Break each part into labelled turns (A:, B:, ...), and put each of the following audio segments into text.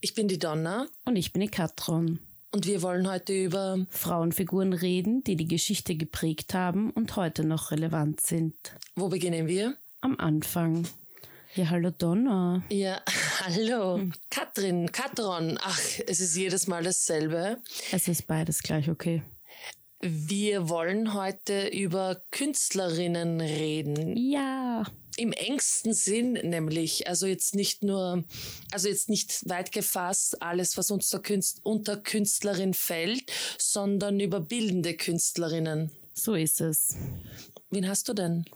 A: Ich bin die Donna
B: und ich bin die Katron.
A: und wir wollen heute über
B: Frauenfiguren reden, die die Geschichte geprägt haben und heute noch relevant sind.
A: wo beginnen wir?
B: Am Anfang. Ja, hallo Donna.
A: Ja, hallo. Katrin, Katron. Ach, es ist jedes Mal dasselbe.
B: Es ist beides gleich okay.
A: Wir wollen heute über Künstlerinnen reden.
B: Ja.
A: Im engsten Sinn nämlich. Also jetzt nicht nur, also jetzt nicht weit gefasst alles, was unter, Künst, unter Künstlerin fällt, sondern über bildende Künstlerinnen.
B: So ist es.
A: Wen hast du denn?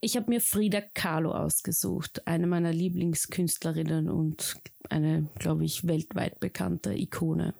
B: Ich habe mir Frida Kahlo ausgesucht, eine meiner Lieblingskünstlerinnen und eine, glaube ich, weltweit bekannte Ikone.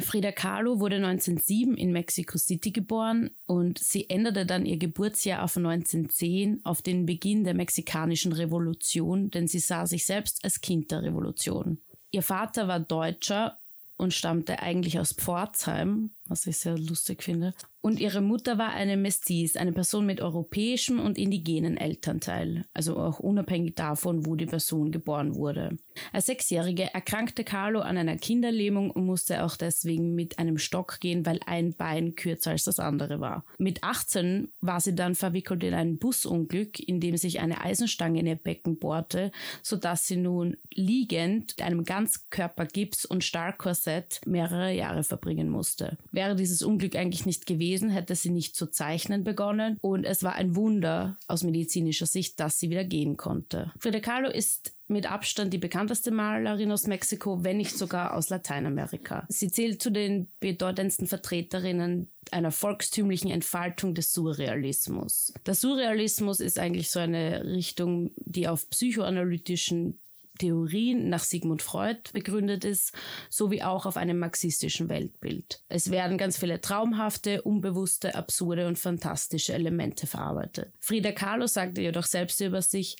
B: Frida Kahlo wurde 1907 in Mexico City geboren und sie änderte dann ihr Geburtsjahr auf 1910 auf den Beginn der mexikanischen Revolution, denn sie sah sich selbst als Kind der Revolution. Ihr Vater war Deutscher und stammte eigentlich aus Pforzheim, was ich sehr lustig finde. Und ihre Mutter war eine Mestiz, eine Person mit europäischem und indigenen Elternteil, also auch unabhängig davon, wo die Person geboren wurde. Als Sechsjährige erkrankte Carlo an einer Kinderlähmung und musste auch deswegen mit einem Stock gehen, weil ein Bein kürzer als das andere war. Mit 18 war sie dann verwickelt in ein Busunglück, in dem sich eine Eisenstange in ihr Becken bohrte, sodass sie nun liegend mit einem Ganzkörpergips und Stahlkorsett mehrere Jahre verbringen musste. Wäre dieses Unglück eigentlich nicht gewesen, hätte sie nicht zu zeichnen begonnen und es war ein Wunder aus medizinischer Sicht, dass sie wieder gehen konnte. Frida Kahlo ist mit Abstand die bekannteste Malerin aus Mexiko, wenn nicht sogar aus Lateinamerika. Sie zählt zu den bedeutendsten Vertreterinnen einer volkstümlichen Entfaltung des Surrealismus. Der Surrealismus ist eigentlich so eine Richtung, die auf psychoanalytischen Theorien nach Sigmund Freud begründet ist, sowie auch auf einem marxistischen Weltbild. Es werden ganz viele traumhafte, unbewusste, absurde und fantastische Elemente verarbeitet. Frida Kahlo sagte jedoch selbst über sich,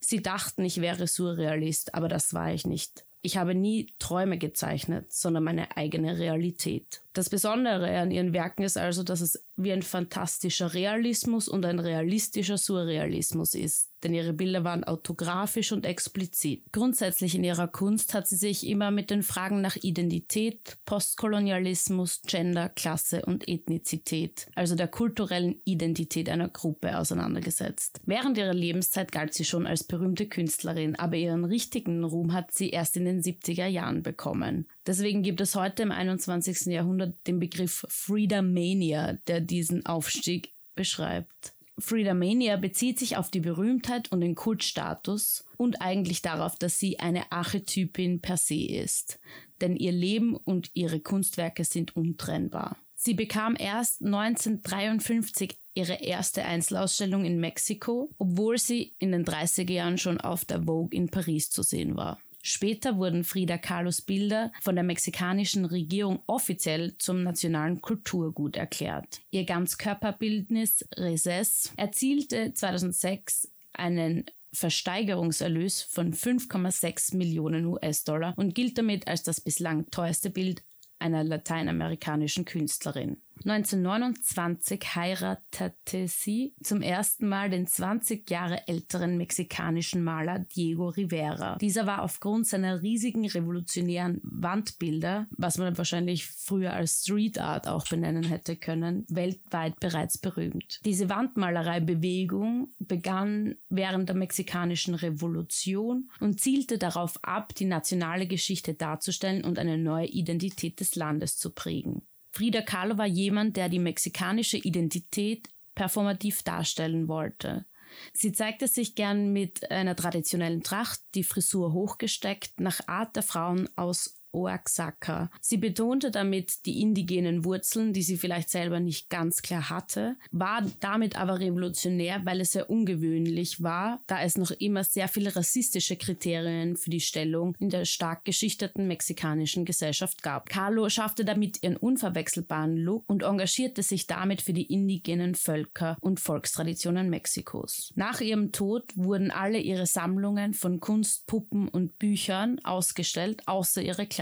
B: sie dachten, ich wäre Surrealist, aber das war ich nicht. Ich habe nie Träume gezeichnet, sondern meine eigene Realität. Das Besondere an ihren Werken ist also, dass es wie ein fantastischer Realismus und ein realistischer Surrealismus ist, denn ihre Bilder waren autografisch und explizit. Grundsätzlich in ihrer Kunst hat sie sich immer mit den Fragen nach Identität, Postkolonialismus, Gender, Klasse und Ethnizität, also der kulturellen Identität einer Gruppe auseinandergesetzt. Während ihrer Lebenszeit galt sie schon als berühmte Künstlerin, aber ihren richtigen Ruhm hat sie erst in den 70er Jahren bekommen. Deswegen gibt es heute im 21. Jahrhundert den Begriff Freedom Mania, der diesen Aufstieg beschreibt. Frida Mania bezieht sich auf die Berühmtheit und den Kultstatus und eigentlich darauf, dass sie eine Archetypin per se ist. Denn ihr Leben und ihre Kunstwerke sind untrennbar. Sie bekam erst 1953 ihre erste Einzelausstellung in Mexiko, obwohl sie in den 30er Jahren schon auf der Vogue in Paris zu sehen war. Später wurden Frida Kahlos Bilder von der mexikanischen Regierung offiziell zum nationalen Kulturgut erklärt. Ihr Ganzkörperbildnis Reses erzielte 2006 einen Versteigerungserlös von 5,6 Millionen US-Dollar und gilt damit als das bislang teuerste Bild einer lateinamerikanischen Künstlerin. 1929 heiratete sie zum ersten Mal den 20 Jahre älteren mexikanischen Maler Diego Rivera. Dieser war aufgrund seiner riesigen revolutionären Wandbilder, was man wahrscheinlich früher als Street Art auch benennen hätte können, weltweit bereits berühmt. Diese Wandmalereibewegung begann während der mexikanischen Revolution und zielte darauf ab, die nationale Geschichte darzustellen und eine neue Identität des Landes zu prägen. Frida Kahlo war jemand, der die mexikanische Identität performativ darstellen wollte. Sie zeigte sich gern mit einer traditionellen Tracht, die Frisur hochgesteckt, nach Art der Frauen aus Oaxaca. Sie betonte damit die indigenen Wurzeln, die sie vielleicht selber nicht ganz klar hatte, war damit aber revolutionär, weil es sehr ungewöhnlich war, da es noch immer sehr viele rassistische Kriterien für die Stellung in der stark geschichteten mexikanischen Gesellschaft gab. Carlo schaffte damit ihren unverwechselbaren Look und engagierte sich damit für die indigenen Völker und Volkstraditionen Mexikos. Nach ihrem Tod wurden alle ihre Sammlungen von Kunst, Puppen und Büchern ausgestellt, außer ihre Kleidung.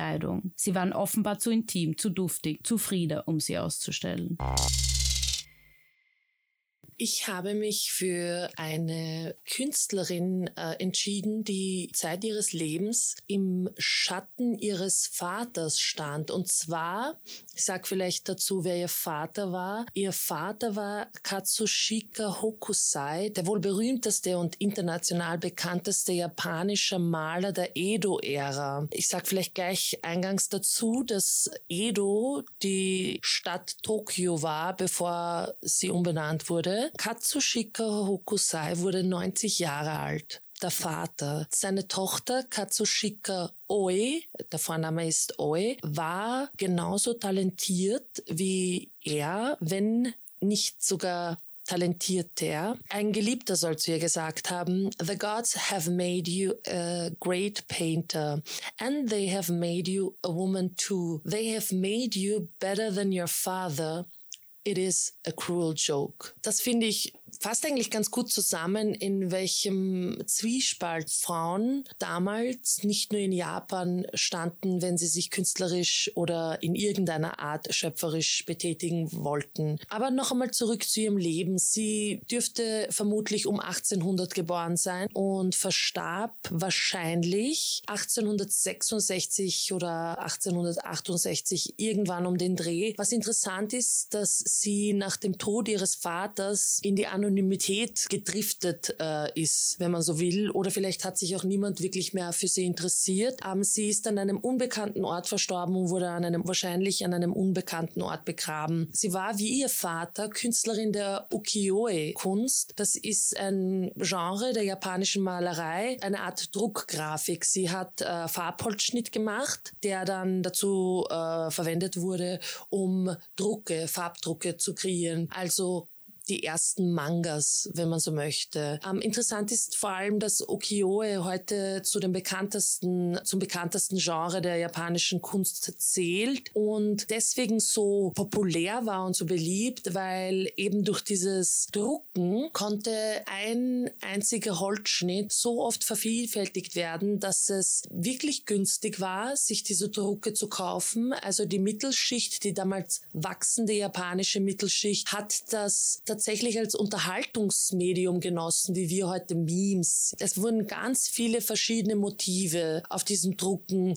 B: Sie waren offenbar zu intim, zu duftig, zu Frieda, um sie auszustellen.
A: Ich habe mich für eine Künstlerin äh, entschieden, die Zeit ihres Lebens im Schatten ihres Vaters stand. Und zwar, ich sage vielleicht dazu, wer ihr Vater war. Ihr Vater war Katsushika Hokusai, der wohl berühmteste und international bekannteste japanische Maler der Edo-Ära. Ich sage vielleicht gleich eingangs dazu, dass Edo die Stadt Tokio war, bevor sie umbenannt wurde. Katsushika Hokusai wurde 90 Jahre alt. Der Vater, seine Tochter Katsushika Oe, der Vorname ist Oe, war genauso talentiert wie er, wenn nicht sogar talentierter. Ein Geliebter soll zu ihr gesagt haben, The gods have made you a great painter and they have made you a woman too. They have made you better than your father It is a cruel joke. Das finde ich fasst eigentlich ganz gut zusammen, in welchem Zwiespalt Frauen damals nicht nur in Japan standen, wenn sie sich künstlerisch oder in irgendeiner Art schöpferisch betätigen wollten. Aber noch einmal zurück zu ihrem Leben. Sie dürfte vermutlich um 1800 geboren sein und verstarb wahrscheinlich 1866 oder 1868 irgendwann um den Dreh. Was interessant ist, dass sie nach dem Tod ihres Vaters in die Anonymität gedriftet äh, ist, wenn man so will. Oder vielleicht hat sich auch niemand wirklich mehr für sie interessiert. Ähm, sie ist an einem unbekannten Ort verstorben und wurde an einem, wahrscheinlich an einem unbekannten Ort begraben. Sie war wie ihr Vater Künstlerin der Ukiyo-e-Kunst. Das ist ein Genre der japanischen Malerei, eine Art Druckgrafik. Sie hat äh, Farbholzschnitt gemacht, der dann dazu äh, verwendet wurde, um Drucke, Farbdrucke zu kreieren. Also die ersten Mangas, wenn man so möchte. Ähm, interessant ist vor allem, dass Ukiyo-e heute zu den bekanntesten, zum bekanntesten Genre der japanischen Kunst zählt und deswegen so populär war und so beliebt, weil eben durch dieses Drucken konnte ein einziger Holzschnitt so oft vervielfältigt werden, dass es wirklich günstig war, sich diese Drucke zu kaufen. Also die Mittelschicht, die damals wachsende japanische Mittelschicht, hat das tatsächlich als Unterhaltungsmedium genossen, wie wir heute Memes. Es wurden ganz viele verschiedene Motive auf diesen Drucken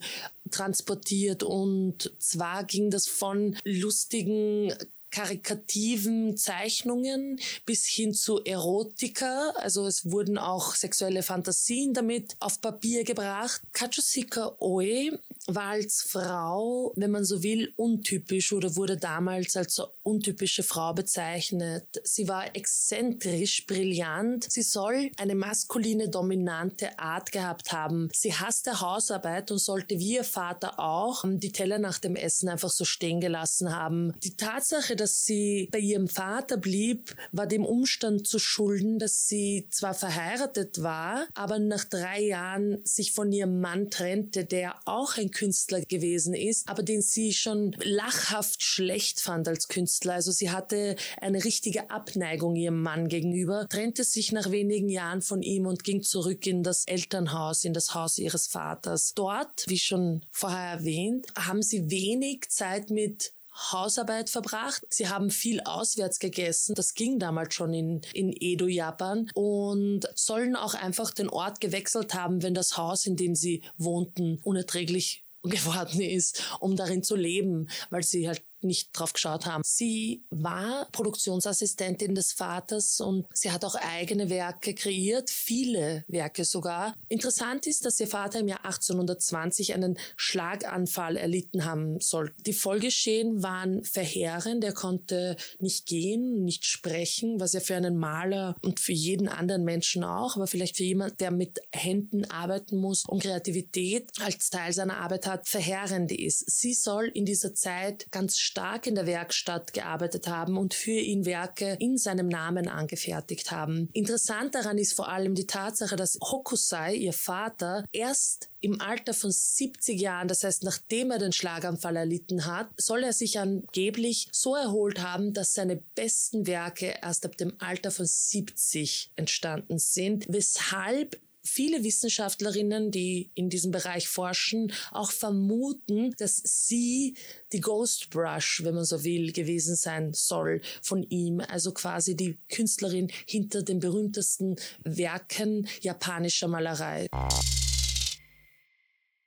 A: transportiert und zwar ging das von lustigen karikativen Zeichnungen bis hin zu Erotika. Also es wurden auch sexuelle Fantasien damit auf Papier gebracht. Kachusika Oe war als Frau, wenn man so will, untypisch oder wurde damals als untypische Frau bezeichnet. Sie war exzentrisch, brillant. Sie soll eine maskuline, dominante Art gehabt haben. Sie hasste Hausarbeit und sollte wie ihr Vater auch die Teller nach dem Essen einfach so stehen gelassen haben. Die Tatsache, dass sie bei ihrem Vater blieb, war dem Umstand zu schulden, dass sie zwar verheiratet war, aber nach drei Jahren sich von ihrem Mann trennte, der auch ein Künstler gewesen ist, aber den sie schon lachhaft schlecht fand als Künstler. Also sie hatte eine richtige Abneigung ihrem Mann gegenüber, trennte sich nach wenigen Jahren von ihm und ging zurück in das Elternhaus, in das Haus ihres Vaters. Dort, wie schon vorher erwähnt, haben sie wenig Zeit mit Hausarbeit verbracht. Sie haben viel auswärts gegessen. Das ging damals schon in, in Edo, Japan. Und sollen auch einfach den Ort gewechselt haben, wenn das Haus, in dem sie wohnten, unerträglich geworden ist, um darin zu leben, weil sie halt nicht drauf geschaut haben. Sie war Produktionsassistentin des Vaters und sie hat auch eigene Werke kreiert, viele Werke sogar. Interessant ist, dass ihr Vater im Jahr 1820 einen Schlaganfall erlitten haben soll. Die Folgeschäden waren verheerend. Er konnte nicht gehen, nicht sprechen, was ja für einen Maler und für jeden anderen Menschen auch, aber vielleicht für jemand, der mit Händen arbeiten muss und Kreativität als Teil seiner Arbeit hat, verheerend ist. Sie soll in dieser Zeit ganz stark in der Werkstatt gearbeitet haben und für ihn Werke in seinem Namen angefertigt haben. Interessant daran ist vor allem die Tatsache, dass Hokusai, ihr Vater, erst im Alter von 70 Jahren, das heißt nachdem er den Schlaganfall erlitten hat, soll er sich angeblich so erholt haben, dass seine besten Werke erst ab dem Alter von 70 entstanden sind, weshalb viele Wissenschaftlerinnen, die in diesem Bereich forschen, auch vermuten, dass sie die Ghost Brush, wenn man so will, gewesen sein soll von ihm. Also quasi die Künstlerin hinter den berühmtesten Werken japanischer Malerei.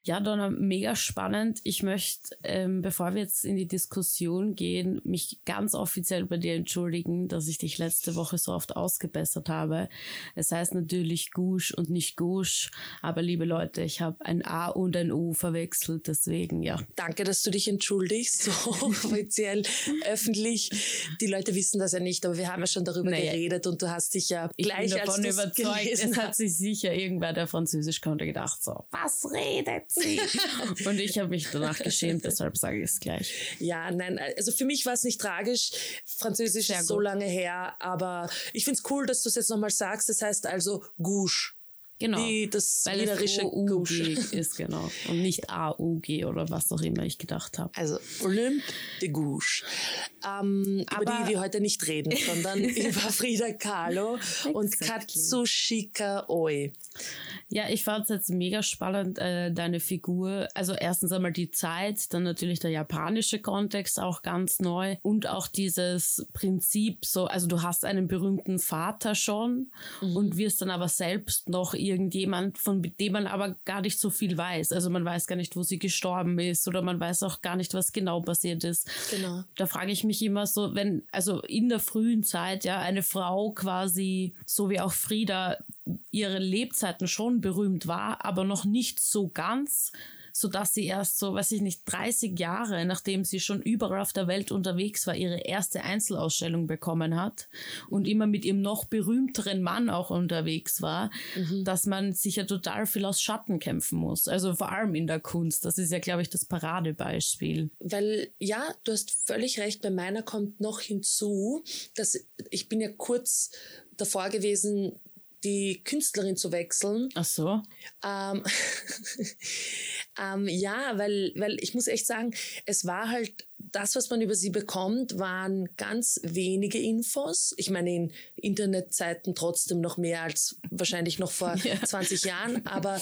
B: Ja, Donna, mega spannend. Ich möchte, ähm, bevor wir jetzt in die Diskussion gehen, mich ganz offiziell bei dir entschuldigen, dass ich dich letzte Woche so oft ausgebessert habe. Es heißt natürlich Gush und nicht Gush, aber liebe Leute, ich habe ein A und ein U verwechselt, deswegen ja.
A: Danke, dass du dich entschuldigst, so offiziell, öffentlich. Die Leute wissen das ja nicht, aber wir haben ja schon darüber naja. geredet und du hast dich ja
B: ich
A: gleich
B: bin davon überzeugt, es hat sich sicher irgendwer, der Französisch konnte, gedacht so, was redet sie. Und ich habe mich danach geschämt, deshalb sage ich es gleich.
A: Ja, nein, also für mich war es nicht tragisch. Französisch Sehr ist so lange her, aber ich finde es cool, dass du es jetzt nochmal sagst. Das heißt also Gouche.
B: Genau.
A: Wie das
B: Weil wienerische Gouche ist, genau. Und nicht A-U-G oder was auch immer ich gedacht habe.
A: Also Olympe de Gouche. Ähm, über die wir heute nicht reden, sondern über Frida Kahlo und Katsushika Oi.
B: Ja, ich fand es jetzt mega spannend, äh, deine Figur. Also erstens einmal die Zeit, dann natürlich der japanische Kontext auch ganz neu und auch dieses Prinzip so, also du hast einen berühmten Vater schon mhm. und wirst dann aber selbst noch irgendjemand, von dem man aber gar nicht so viel weiß. Also man weiß gar nicht, wo sie gestorben ist oder man weiß auch gar nicht, was genau passiert ist.
A: Genau.
B: Da frage ich mich immer so, wenn, also in der frühen Zeit, ja, eine Frau quasi, so wie auch Frieda, ihre Lebzeiten schon berühmt war, aber noch nicht so ganz, so dass sie erst so, weiß ich nicht, 30 Jahre, nachdem sie schon überall auf der Welt unterwegs war, ihre erste Einzelausstellung bekommen hat und immer mit ihrem noch berühmteren Mann auch unterwegs war, mhm. dass man sich ja total viel aus Schatten kämpfen muss. Also vor allem in der Kunst. Das ist ja, glaube ich, das Paradebeispiel.
A: Weil, ja, du hast völlig recht, bei meiner kommt noch hinzu, dass ich bin ja kurz davor gewesen, die Künstlerin zu wechseln.
B: Ach so.
A: Ähm, ähm, ja, weil, weil ich muss echt sagen, es war halt das, was man über sie bekommt, waren ganz wenige Infos. Ich meine, in Internetzeiten trotzdem noch mehr als wahrscheinlich noch vor ja. 20 Jahren. Aber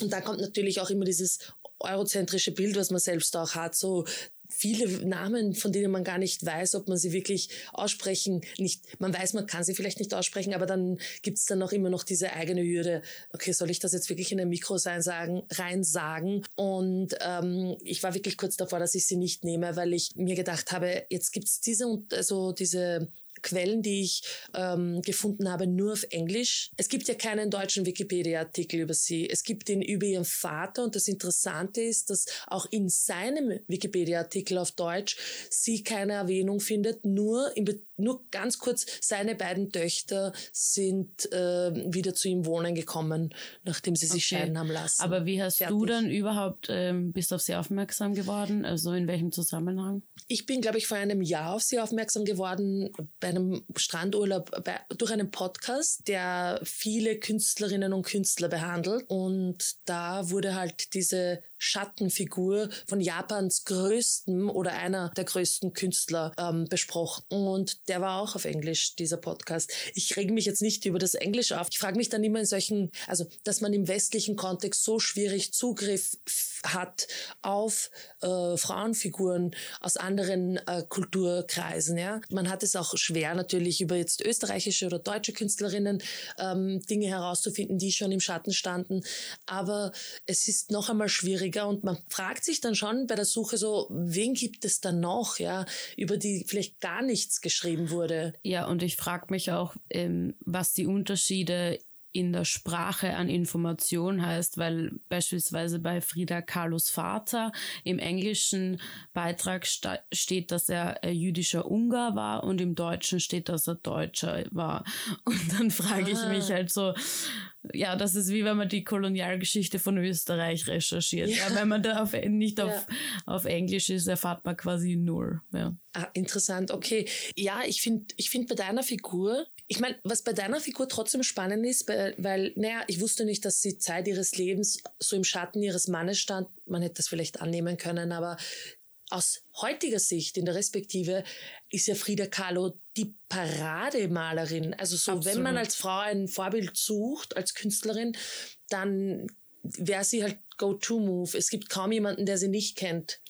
A: und da kommt natürlich auch immer dieses eurozentrische Bild, was man selbst auch hat, so viele Namen, von denen man gar nicht weiß, ob man sie wirklich aussprechen, nicht, man weiß, man kann sie vielleicht nicht aussprechen, aber dann gibt's dann auch immer noch diese eigene Hürde, okay, soll ich das jetzt wirklich in ein Mikro sein, sagen, rein sagen? Und ähm, ich war wirklich kurz davor, dass ich sie nicht nehme, weil ich mir gedacht habe, jetzt gibt's diese, also diese Quellen, die ich ähm, gefunden habe, nur auf Englisch. Es gibt ja keinen deutschen Wikipedia-Artikel über sie. Es gibt den über ihren Vater und das Interessante ist, dass auch in seinem Wikipedia-Artikel auf Deutsch sie keine Erwähnung findet, nur, in, nur ganz kurz, seine beiden Töchter sind äh, wieder zu ihm wohnen gekommen, nachdem sie sich okay. scheiden haben lassen.
B: Aber wie hast Fertig. du dann überhaupt, ähm, bist auf sie aufmerksam geworden? Also in welchem Zusammenhang?
A: Ich bin, glaube ich, vor einem Jahr auf sie aufmerksam geworden bei einem Strandurlaub bei, durch einen Podcast, der viele Künstlerinnen und Künstler behandelt. Und da wurde halt diese Schattenfigur von Japans größten oder einer der größten Künstler ähm, besprochen. Und der war auch auf Englisch, dieser Podcast. Ich rege mich jetzt nicht über das Englisch auf. Ich frage mich dann immer in solchen, also dass man im westlichen Kontext so schwierig Zugriff hat auf äh, Frauenfiguren aus anderen äh, Kulturkreisen. Ja? Man hat es auch schwer natürlich über jetzt österreichische oder deutsche Künstlerinnen ähm, Dinge herauszufinden, die schon im Schatten standen. Aber es ist noch einmal schwieriger und man fragt sich dann schon bei der Suche so, wen gibt es da noch, ja, über die vielleicht gar nichts geschrieben wurde.
B: Ja, und ich frage mich auch, ähm, was die Unterschiede in der Sprache an Information heißt, weil beispielsweise bei Frida Kahlos Vater im englischen Beitrag steht, dass er jüdischer Ungar war und im Deutschen steht, dass er Deutscher war. Und dann frage ich mich ah. halt so, ja, das ist wie wenn man die Kolonialgeschichte von Österreich recherchiert. Ja. ja wenn man da auf, nicht auf, ja. auf Englisch ist, erfahrt man quasi null.
A: Ah, interessant, okay. Ja, ich finde ich find bei deiner Figur, ich meine, was bei deiner Figur trotzdem spannend ist, weil, weil, naja, ich wusste nicht, dass sie Zeit ihres Lebens so im Schatten ihres Mannes stand. Man hätte das vielleicht annehmen können, aber aus heutiger Sicht in der Respektive ist ja Frida Kahlo die Parademalerin. Also so, Absolut. wenn man als Frau ein Vorbild sucht, als Künstlerin, dann wäre sie halt Go-To-Move. Es gibt kaum jemanden, der sie nicht kennt.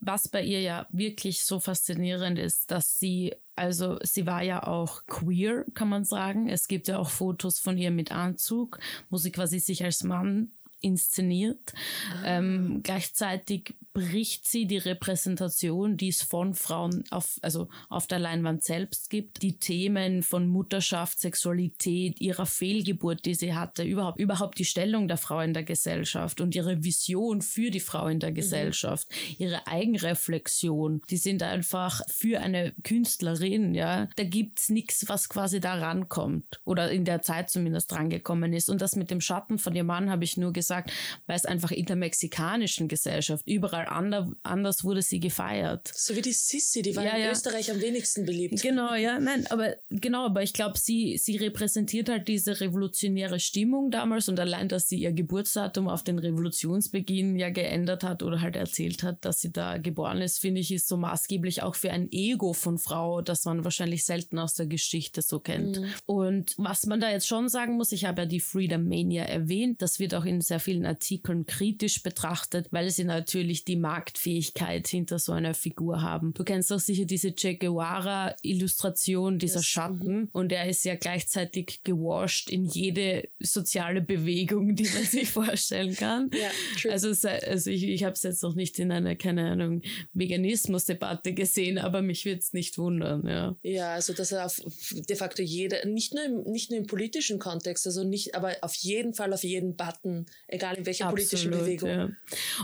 B: Was bei ihr ja wirklich so faszinierend ist, dass sie, also sie war ja auch queer, kann man sagen. Es gibt ja auch Fotos von ihr mit Anzug, wo sie quasi sich als Mann inszeniert. Ah. Ähm, gleichzeitig bricht sie die Repräsentation, die es von Frauen auf, also auf der Leinwand selbst gibt. Die Themen von Mutterschaft, Sexualität, ihrer Fehlgeburt, die sie hatte, überhaupt, überhaupt die Stellung der Frau in der Gesellschaft und ihre Vision für die Frau in der mhm. Gesellschaft, mhm. ihre Eigenreflexion, die sind einfach für eine Künstlerin, ja. Da gibt's nichts, was quasi da rankommt oder in der Zeit zumindest rangekommen ist. Und das mit dem Schatten von ihrem Mann habe ich nur gesagt, weil es einfach in der mexikanischen Gesellschaft überall ander, anders wurde sie gefeiert.
A: So wie die Sissi, die war ja, in ja. Österreich am wenigsten beliebt.
B: Genau, ja, nein, aber genau, aber ich glaube, sie, sie repräsentiert halt diese revolutionäre Stimmung damals und allein, dass sie ihr Geburtsdatum auf den Revolutionsbeginn ja geändert hat oder halt erzählt hat, dass sie da geboren ist, finde ich, ist so maßgeblich auch für ein Ego von Frau, das man wahrscheinlich selten aus der Geschichte so kennt. Mhm. Und was man da jetzt schon sagen muss, ich habe ja die Freedom Mania erwähnt, das wird auch in sehr vielen Artikeln kritisch betrachtet, weil sie natürlich die Marktfähigkeit hinter so einer Figur haben. Du kennst auch sicher diese Che Guevara-Illustration, dieser yes. Schatten. Mhm. Und er ist ja gleichzeitig gewascht in jede soziale Bewegung, die man sich vorstellen kann. Ja, true. Also, also ich, ich habe es jetzt noch nicht in einer, keine Ahnung, Veganismus-Debatte gesehen, aber mich würde es nicht wundern. Ja.
A: ja, also dass er auf de facto jede, nicht nur im, nicht nur im politischen Kontext, also nicht, aber auf jeden Fall auf jeden Button, egal in welcher Absolut, politischen Bewegung. Ja.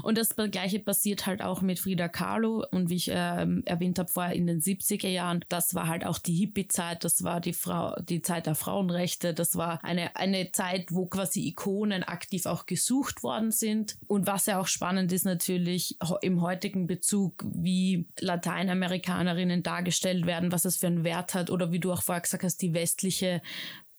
B: Und das gleiche passiert halt auch mit Frida Kahlo und wie ich äh, erwähnt habe vorher in den 70er Jahren, das war halt auch die Hippie-Zeit, das war die Frau, die Zeit der Frauenrechte, das war eine, eine Zeit, wo quasi Ikonen aktiv auch gesucht worden sind. Und was ja auch spannend ist natürlich im heutigen Bezug, wie Lateinamerikanerinnen dargestellt werden, was das für einen Wert hat oder wie du auch vorher gesagt hast, die westliche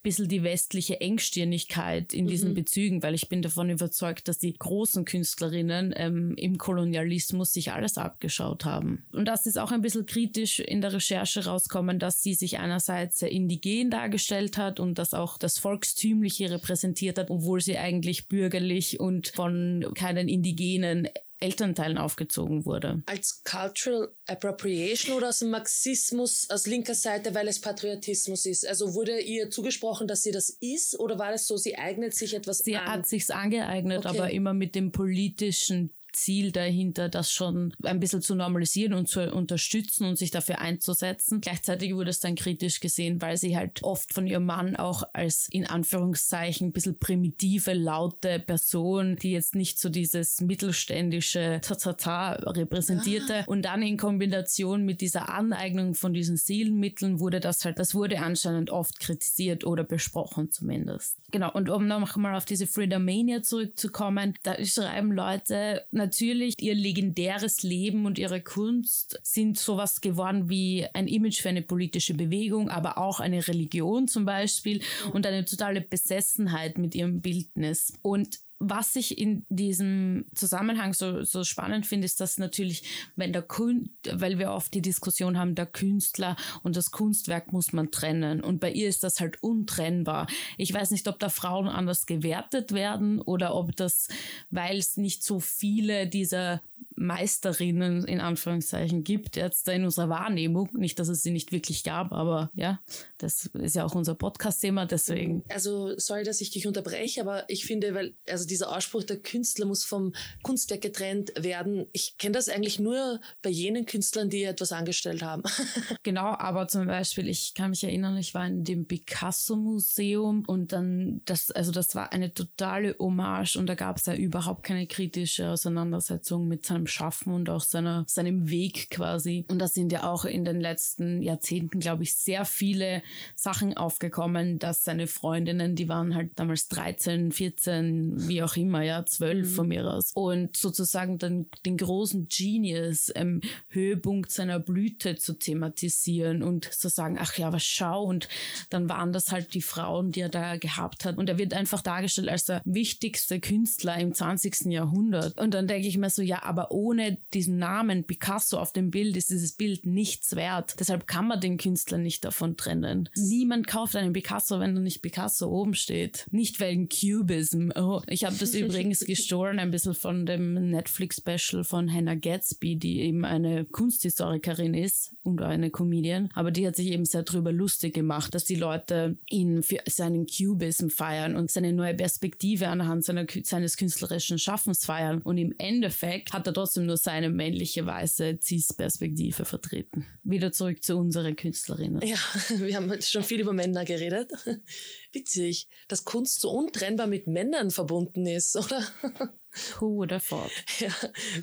B: bisschen die westliche Engstirnigkeit in diesen mhm. Bezügen, weil ich bin davon überzeugt, dass die großen Künstlerinnen ähm, im Kolonialismus sich alles abgeschaut haben. Und das ist auch ein bisschen kritisch in der Recherche rauskommen, dass sie sich einerseits sehr indigen dargestellt hat und dass auch das Volkstümliche repräsentiert hat, obwohl sie eigentlich bürgerlich und von keinen indigenen Elternteilen aufgezogen wurde.
A: Als Cultural Appropriation oder aus dem Marxismus aus linker Seite, weil es Patriotismus ist? Also wurde ihr zugesprochen, dass sie das ist oder war es so, sie eignet sich etwas
B: sie
A: an?
B: Sie hat sich's angeeignet, okay. aber immer mit dem politischen Ziel dahinter, das schon ein bisschen zu normalisieren und zu unterstützen und sich dafür einzusetzen. Gleichzeitig wurde es dann kritisch gesehen, weil sie halt oft von ihrem Mann auch als in Anführungszeichen ein bisschen primitive, laute Person, die jetzt nicht so dieses mittelständische Ta-Ta-Ta repräsentierte. Ah. Und dann in Kombination mit dieser Aneignung von diesen Stilmitteln wurde das halt, das wurde anscheinend oft kritisiert oder besprochen zumindest. Genau. Und um nochmal auf diese Freedom Mania zurückzukommen, da schreiben Leute, natürlich ihr legendäres Leben und ihre Kunst sind sowas geworden wie ein Image für eine politische Bewegung, aber auch eine Religion zum Beispiel und eine totale Besessenheit mit ihrem Bildnis. Und was ich in diesem Zusammenhang so, so spannend finde, ist, dass natürlich, wenn der Kun weil wir oft die Diskussion haben, der Künstler und das Kunstwerk muss man trennen. Und bei ihr ist das halt untrennbar. Ich weiß nicht, ob da Frauen anders gewertet werden oder ob das, weil es nicht so viele dieser Meisterinnen in Anführungszeichen gibt, jetzt in unserer Wahrnehmung. Nicht, dass es sie nicht wirklich gab, aber ja, das ist ja auch unser Podcast-Thema, deswegen.
A: Also, sorry, dass ich dich unterbreche, aber ich finde, weil, also dieser Ausspruch, der Künstler muss vom Kunstwerk getrennt werden, ich kenne das eigentlich nur bei jenen Künstlern, die etwas angestellt haben.
B: genau, aber zum Beispiel, ich kann mich erinnern, ich war in dem Picasso-Museum und dann, das, also das war eine totale Hommage und da gab es ja überhaupt keine kritische Auseinandersetzung mit seinem Schaffen und auch seiner, seinem Weg quasi. Und da sind ja auch in den letzten Jahrzehnten, glaube ich, sehr viele Sachen aufgekommen, dass seine Freundinnen, die waren halt damals 13, 14, wie auch immer, ja, 12 mhm. von mir aus. Und sozusagen dann den großen Genius im Höhepunkt seiner Blüte zu thematisieren und zu sagen, ach ja, was schau. Und dann waren das halt die Frauen, die er da gehabt hat. Und er wird einfach dargestellt als der wichtigste Künstler im 20. Jahrhundert. Und dann denke ich mir so, ja, aber ohne diesen Namen Picasso auf dem Bild ist dieses Bild nichts wert. Deshalb kann man den Künstler nicht davon trennen. Niemand kauft einen Picasso, wenn da nicht Picasso oben steht. Nicht wegen Cubism. Oh, ich habe das übrigens gestohlen ein bisschen von dem Netflix-Special von Hannah Gatsby, die eben eine Kunsthistorikerin ist und eine Comedian. Aber die hat sich eben sehr drüber lustig gemacht, dass die Leute ihn für seinen Cubism feiern und seine neue Perspektive anhand seiner, seines künstlerischen Schaffens feiern. Und im Endeffekt hat er trotzdem nur seine männliche, weiße Cis-Perspektive vertreten. Wieder zurück zu unseren Künstlerinnen.
A: Ja, wir haben schon viel über Männer geredet. Witzig, dass Kunst so untrennbar mit Männern verbunden ist, oder?
B: Who would have thought?
A: Ja,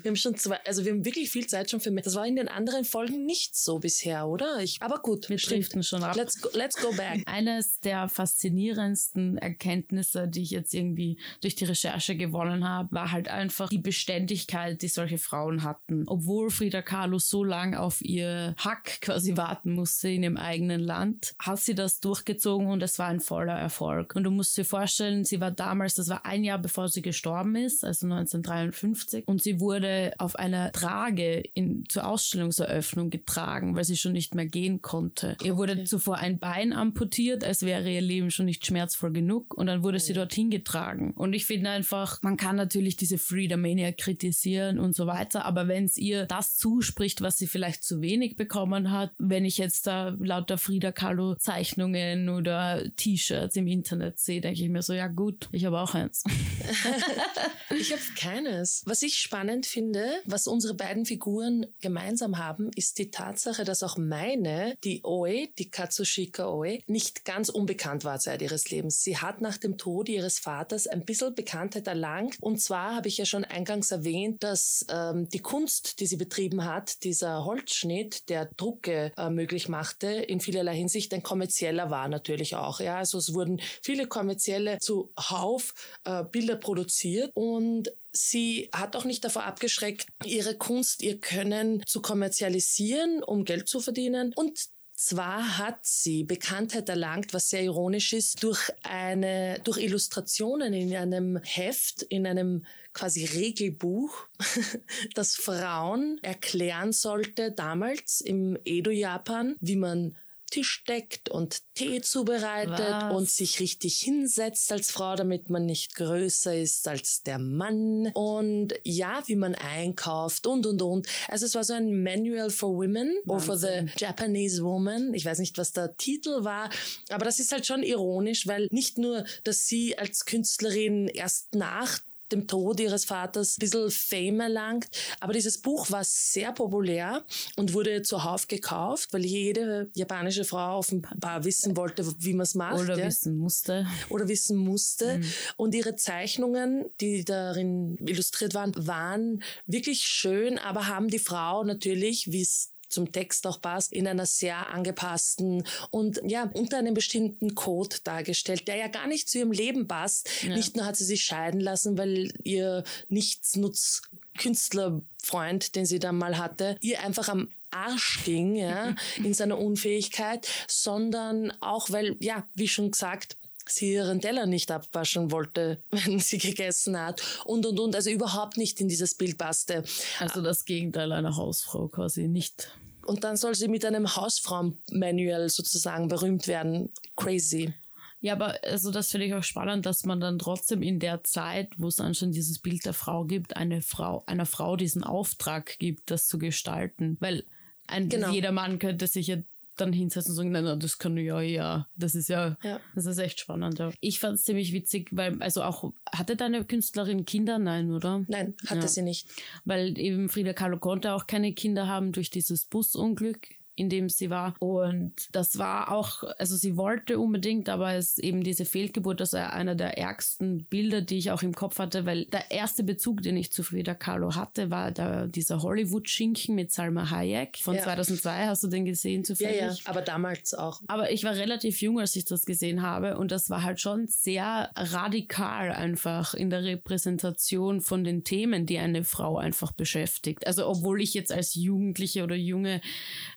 A: wir haben schon zwei, also wir haben wirklich viel Zeit schon für Das war in den anderen Folgen nicht so bisher, oder? Ich, aber gut,
B: wir driften schon ab.
A: Let's go, let's go back.
B: Eines der faszinierendsten Erkenntnisse, die ich jetzt irgendwie durch die Recherche gewonnen habe, war halt einfach die Beständigkeit, die solche Frauen hatten. Obwohl Frida Kahlo so lange auf ihr Hack quasi warten musste in ihrem eigenen Land, hat sie das durchgezogen und es war ein voller Erfolg. Und du musst dir vorstellen, sie war damals, das war ein Jahr bevor sie gestorben ist, also 1953. Und sie wurde auf einer Trage in, zur Ausstellungseröffnung getragen, weil sie schon nicht mehr gehen konnte. Okay. Ihr wurde zuvor ein Bein amputiert, als wäre ihr Leben schon nicht schmerzvoll genug. Und dann wurde sie dorthin getragen. Und ich finde einfach, man kann natürlich diese Freedom Mania kritisieren und so weiter, aber wenn es ihr das zuspricht, was sie vielleicht zu wenig bekommen hat, wenn ich jetzt da lauter Frida Kahlo Zeichnungen oder T-Shirts im Internet sehe, denke ich mir so, ja gut, ich habe auch eins.
A: ich habe keines. Was ich spannend finde, was unsere beiden Figuren gemeinsam haben, ist die Tatsache, dass auch meine, die Oe, die Katsushika Oe, nicht ganz unbekannt war Zeit ihres Lebens. Sie hat nach dem Tod ihres Vaters ein bisschen Bekanntheit erlangt. Und zwar habe ich ja schon eingangs erwähnt, dass ähm, die Kunst, die sie betrieben hat, dieser Holzschnitt, der Drucke äh, möglich machte, in vielerlei Hinsicht ein kommerzieller war natürlich auch. Ja, also es wurden viele kommerzielle zuhauf äh, Bilder produziert und sie hat auch nicht davor abgeschreckt, ihre Kunst, ihr Können zu kommerzialisieren, um Geld zu verdienen. Und zwar hat sie Bekanntheit erlangt, was sehr ironisch ist, durch eine, durch Illustrationen in einem Heft, in einem quasi Regelbuch, das Frauen erklären sollte damals im Edo-Japan, wie man Tisch deckt und Tee zubereitet Was? und sich richtig hinsetzt als Frau, damit man nicht größer ist als der Mann. Und ja, wie man einkauft und und und. Also es war so ein Manual for Women Wahnsinn. or for the Japanese Woman. Ich weiß nicht, was der Titel war, aber das ist halt schon ironisch, weil nicht nur, dass sie als Künstlerin erst nach dem Tod ihres Vaters ein bisschen Fame erlangt. Aber dieses Buch war sehr populär und wurde zuhauf gekauft, weil jede japanische Frau offenbar wissen wollte, wie man es macht.
B: Oder ja. wissen musste.
A: Oder wissen musste. Mhm. Und ihre Zeichnungen, die darin illustriert waren, waren wirklich schön, aber haben die Frau natürlich, wie es zum Text auch passt, in einer sehr angepassten und ja, unter einem bestimmten Code dargestellt, der ja gar nicht zu ihrem Leben passt. Ja. Nicht nur hat sie sich scheiden lassen, weil ihr Nichtsnutz Künstlerfreund, den sie da mal hatte, ihr einfach am Arsch ging, ja, in seiner Unfähigkeit, sondern auch, weil, ja, wie schon gesagt, sie ihren Teller nicht abwaschen wollte, wenn sie gegessen hat und und und, also überhaupt nicht in dieses Bild passte.
B: Also das Gegenteil einer Hausfrau quasi nicht.
A: Und dann soll sie mit einem Hausfrauen-Manual sozusagen berühmt werden. Crazy.
B: Ja, aber also das finde ich auch spannend, dass man dann trotzdem in der Zeit, wo es dann schon dieses Bild der Frau gibt, eine Frau, einer Frau diesen Auftrag gibt, das zu gestalten. Weil ein genau. jeder Mann könnte sich ja dann hinsetzen und sagen, nein, nein, das kann ich ja, ja. Das ist ja, ja. das ist echt spannend. Ja. Ich fand es ziemlich witzig, weil, also auch, hatte deine Künstlerin Kinder? Nein, oder?
A: Nein, hatte ja. sie nicht.
B: Weil eben Frida Kahlo konnte auch keine Kinder haben durch dieses Busunglück in dem sie war. Und das war auch, also sie wollte unbedingt, aber es eben diese Fehlgeburt, das war einer der ärgsten Bilder, die ich auch im Kopf hatte, weil der erste Bezug, den ich zu Frida Kahlo hatte, war der, dieser Hollywood-Schinken mit Salma Hayek von ja. 2002. Hast du den gesehen zufällig?
A: Ja, ja, aber damals auch.
B: Aber ich war relativ jung, als ich das gesehen habe und das war halt schon sehr radikal einfach in der Repräsentation von den Themen, die eine Frau einfach beschäftigt. Also obwohl ich jetzt als Jugendliche oder junge,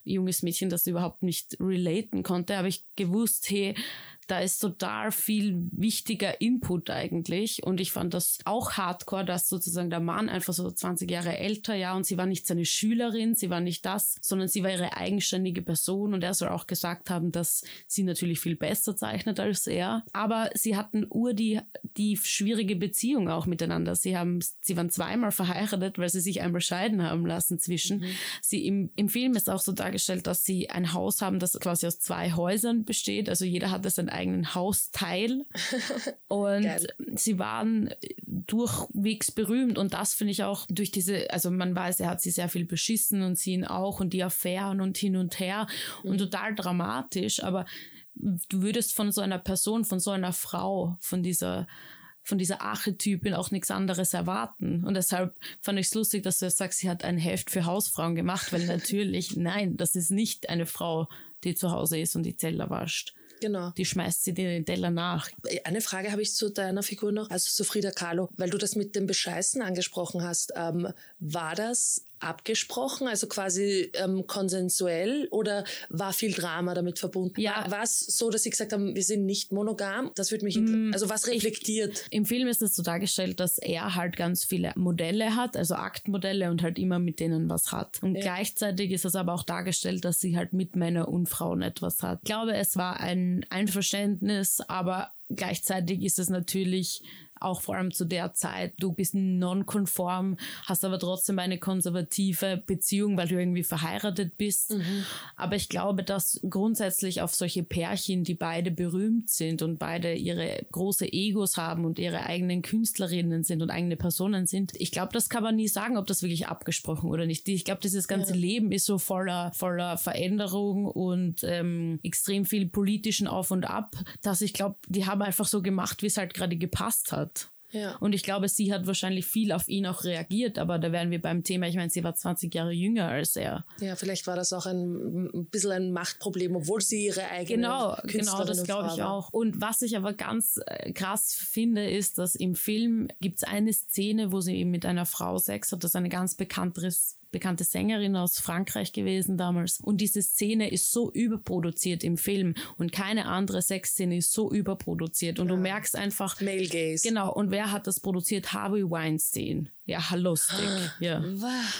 B: junge junges Mädchen das überhaupt nicht relaten konnte, habe ich gewusst, hey, da ist total viel wichtiger Input eigentlich. Und ich fand das auch hardcore, dass sozusagen der Mann einfach so 20 Jahre älter, ja, und sie war nicht seine Schülerin, sie war nicht das, sondern sie war ihre eigenständige Person. Und er soll auch gesagt haben, dass sie natürlich viel besser zeichnet als er. Aber sie hatten ur die, die schwierige Beziehung auch miteinander. Sie haben, sie waren zweimal verheiratet, weil sie sich einmal scheiden haben lassen zwischen. Mhm. Sie im, im Film ist auch so dargestellt, dass sie ein Haus haben, das quasi aus zwei Häusern besteht. Also jeder hatte seinen eigenen Hausteil. und sie waren durchwegs berühmt. Und das finde ich auch durch diese, also man weiß, er hat sie sehr viel beschissen und sie ihn auch und die Affären und hin und her mhm. und total dramatisch. Aber du würdest von so einer Person, von so einer Frau, von dieser von dieser Archetypin auch nichts anderes erwarten. Und deshalb fand ich es lustig, dass du jetzt sagst, sie hat ein Heft für Hausfrauen gemacht, weil natürlich, nein, das ist nicht eine Frau, die zu Hause ist und die Zeller wascht.
A: Genau.
B: Die schmeißt sie den Teller nach.
A: Eine Frage habe ich zu deiner Figur noch, also zu Frida Kahlo, weil du das mit dem Bescheißen angesprochen hast. Ähm, war das abgesprochen, also quasi ähm, konsensuell oder war viel Drama damit verbunden? Ja. War es so, dass sie gesagt haben, wir sind nicht monogam? Das würde mich, mm, also was reflektiert?
B: Im Film ist es so dargestellt, dass er halt ganz viele Modelle hat, also Aktmodelle und halt immer mit denen was hat. Und ja. gleichzeitig ist es aber auch dargestellt, dass sie halt mit Männern und Frauen etwas hat. Ich glaube, es war ein Einverständnis, aber gleichzeitig ist es natürlich auch vor allem zu der Zeit, du bist nonkonform, hast aber trotzdem eine konservative Beziehung, weil du irgendwie verheiratet bist. Mhm. Aber ich glaube, dass grundsätzlich auf solche Pärchen, die beide berühmt sind und beide ihre große Egos haben und ihre eigenen Künstlerinnen sind und eigene Personen sind, ich glaube, das kann man nie sagen, ob das wirklich abgesprochen oder nicht. Ich glaube, dieses ganze ja. Leben ist so voller, voller Veränderung und ähm, extrem viel politischen Auf und Ab, dass ich glaube, die haben einfach so gemacht, wie es halt gerade gepasst hat. Ja. Und ich glaube, sie hat wahrscheinlich viel auf ihn auch reagiert, aber da wären wir beim Thema, ich meine, sie war 20 Jahre jünger als er.
A: Ja, vielleicht war das auch ein, ein bisschen ein Machtproblem, obwohl sie ihre eigene
B: Genau, genau, das glaube ich auch. Und was ich aber ganz äh, krass finde, ist, dass im Film gibt es eine Szene, wo sie eben mit einer Frau Sex hat, das ist eine ganz bekannte bekannte Sängerin aus Frankreich gewesen damals. Und diese Szene ist so überproduziert im Film und keine andere Sexszene ist so überproduziert. Und ja. du merkst einfach.
A: Male Gaze.
B: Genau. Und wer hat das produziert? Harvey Weinstein. Ja, lustig. Ah, ja.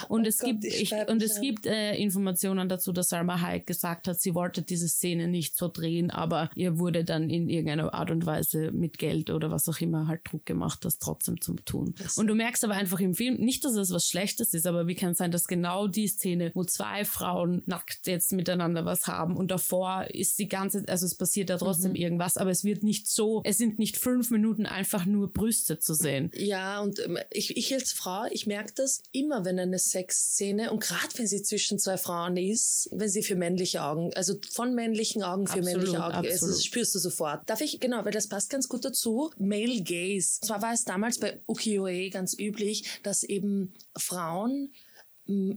B: Und, oh es Gott, gibt, ich, und es gibt äh, Informationen dazu, dass Salma Hayek gesagt hat, sie wollte diese Szene nicht so drehen, aber ihr wurde dann in irgendeiner Art und Weise mit Geld oder was auch immer halt Druck gemacht, das trotzdem zu tun. Das und du merkst aber einfach im Film, nicht, dass es was Schlechtes ist, aber wie kann es sein, dass genau die Szene, wo zwei Frauen nackt jetzt miteinander was haben und davor ist die ganze, also es passiert da trotzdem mhm. irgendwas, aber es wird nicht so, es sind nicht fünf Minuten einfach nur Brüste zu sehen.
A: Ja, und ähm, ich, ich jetzt Frau, ich merke das immer, wenn eine Sexszene und gerade wenn sie zwischen zwei Frauen ist, wenn sie für männliche Augen, also von männlichen Augen für absolut, männliche Augen ist, das spürst du sofort. Darf ich, genau, weil das passt ganz gut dazu, Male Gaze. Zwar war es damals bei Ukiyo-e ganz üblich, dass eben Frauen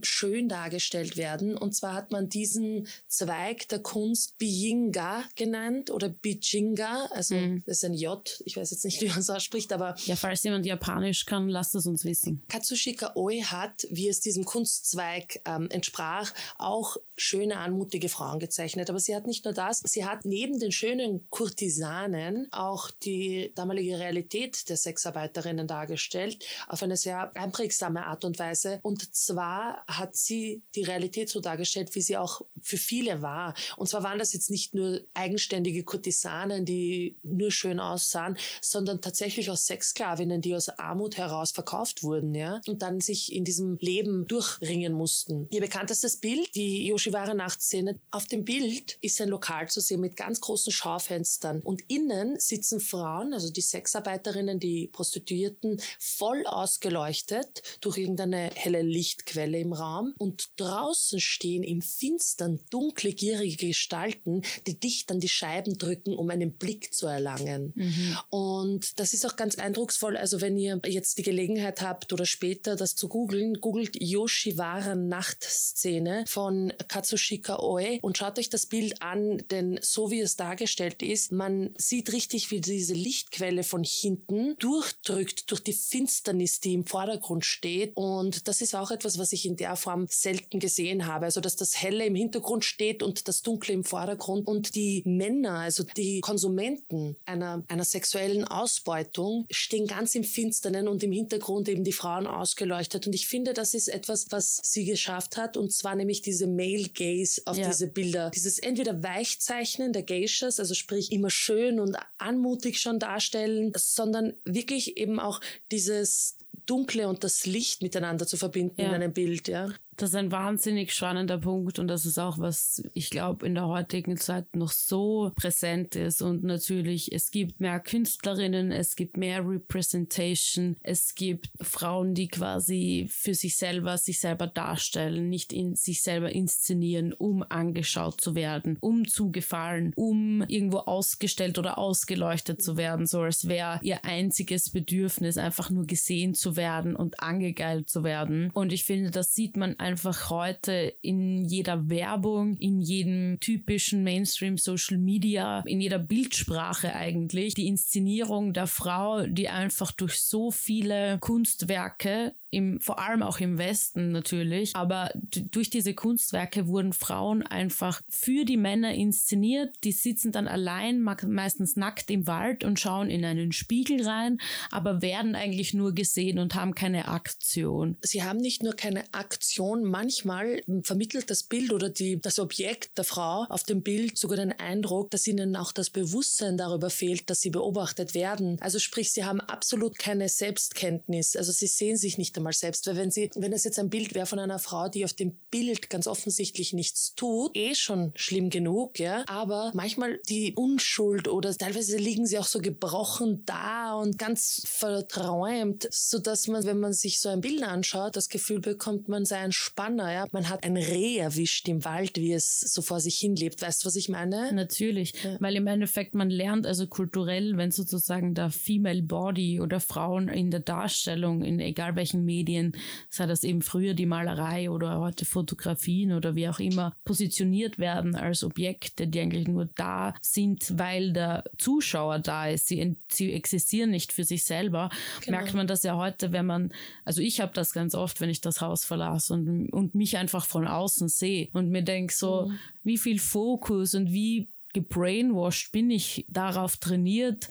A: schön dargestellt werden. Und zwar hat man diesen Zweig der Kunst Bijinga genannt oder Bijinga, also mhm. das ist ein J, ich weiß jetzt nicht, wie man es ausspricht, aber...
B: Ja, falls jemand Japanisch kann, lasst es uns wissen.
A: Katsushika Oe hat, wie es diesem Kunstzweig ähm, entsprach, auch schöne, anmutige Frauen gezeichnet. Aber sie hat nicht nur das, sie hat neben den schönen Kurtisanen auch die damalige Realität der Sexarbeiterinnen dargestellt, auf eine sehr einprägsame Art und Weise. Und zwar hat sie die Realität so dargestellt, wie sie auch für viele war. Und zwar waren das jetzt nicht nur eigenständige Kurtisanen, die nur schön aussahen, sondern tatsächlich auch Sexsklavinnen, die aus Armut heraus verkauft wurden, ja, und dann sich in diesem Leben durchringen mussten. Ihr bekanntestes Bild, die Yoshiwara-Nachtszene. Auf dem Bild ist ein Lokal zu sehen mit ganz großen Schaufenstern und innen sitzen Frauen, also die Sexarbeiterinnen, die Prostituierten, voll ausgeleuchtet durch irgendeine helle Lichtquelle Lichtquelle im Raum und draußen stehen im Finstern dunkle, gierige Gestalten, die dicht an die Scheiben drücken, um einen Blick zu erlangen. Mhm. Und das ist auch ganz eindrucksvoll. Also wenn ihr jetzt die Gelegenheit habt oder später das zu googeln, googelt Yoshiwara Nachtszene von Katsushika Oe. Und schaut euch das Bild an, denn so wie es dargestellt ist, man sieht richtig, wie diese Lichtquelle von hinten durchdrückt durch die Finsternis, die im Vordergrund steht. Und das ist auch etwas, was ich in der Form selten gesehen habe, also dass das Helle im Hintergrund steht und das Dunkle im Vordergrund. Und die Männer, also die Konsumenten einer, einer sexuellen Ausbeutung stehen ganz im Finsternen und im Hintergrund eben die Frauen ausgeleuchtet. Und ich finde, das ist etwas, was sie geschafft hat. Und zwar nämlich diese Male Gaze auf ja. diese Bilder. Dieses entweder Weichzeichnen der Geishas, also sprich immer schön und anmutig schon darstellen, sondern wirklich eben auch dieses Dunkle und das Licht miteinander zu verbinden ja. in einem Bild, ja.
B: Das ist ein wahnsinnig spannender Punkt und das ist auch, was ich glaube in der heutigen Zeit noch so präsent ist. Und natürlich, es gibt mehr Künstlerinnen, es gibt mehr Representation, es gibt Frauen, die quasi für sich selber sich selber darstellen, nicht in sich selber inszenieren, um angeschaut zu werden, um zu gefallen, um irgendwo ausgestellt oder ausgeleuchtet zu werden, so als wäre ihr einziges Bedürfnis einfach nur gesehen zu werden und angegeilt zu werden. Und ich finde, das sieht man einfach heute in jeder Werbung, in jedem typischen Mainstream Social Media, in jeder Bildsprache eigentlich, die Inszenierung der Frau, die einfach durch so viele Kunstwerke im, vor allem auch im Westen natürlich, aber durch diese Kunstwerke wurden Frauen einfach für die Männer inszeniert. Die sitzen dann allein, meistens nackt im Wald und schauen in einen Spiegel rein, aber werden eigentlich nur gesehen und haben keine Aktion.
A: Sie haben nicht nur keine Aktion, manchmal vermittelt das Bild oder die, das Objekt der Frau auf dem Bild sogar den Eindruck, dass ihnen auch das Bewusstsein darüber fehlt, dass sie beobachtet werden. Also sprich, sie haben absolut keine Selbstkenntnis. Also sie sehen sich nicht einmal selbst. Weil wenn sie, wenn es jetzt ein Bild wäre von einer Frau, die auf dem Bild ganz offensichtlich nichts tut, eh schon schlimm genug, ja. Aber manchmal die Unschuld oder teilweise liegen sie auch so gebrochen da und ganz verträumt, so dass man, wenn man sich so ein Bild anschaut, das Gefühl bekommt, man sei ein Spanner, ja. Man hat ein Reh erwischt im Wald, wie es so vor sich hin lebt. Weißt du, was ich meine?
B: Natürlich, ja. weil im Endeffekt man lernt also kulturell, wenn sozusagen der Female Body oder Frauen in der Darstellung, in egal welchen Medien, sei das eben früher die Malerei oder heute Fotografien oder wie auch immer, positioniert werden als Objekte, die eigentlich nur da sind, weil der Zuschauer da ist. Sie, sie existieren nicht für sich selber. Genau. Merkt man das ja heute, wenn man, also ich habe das ganz oft, wenn ich das Haus verlasse und, und mich einfach von außen sehe und mir denke so, mhm. wie viel Fokus und wie gebrainwashed bin ich darauf trainiert,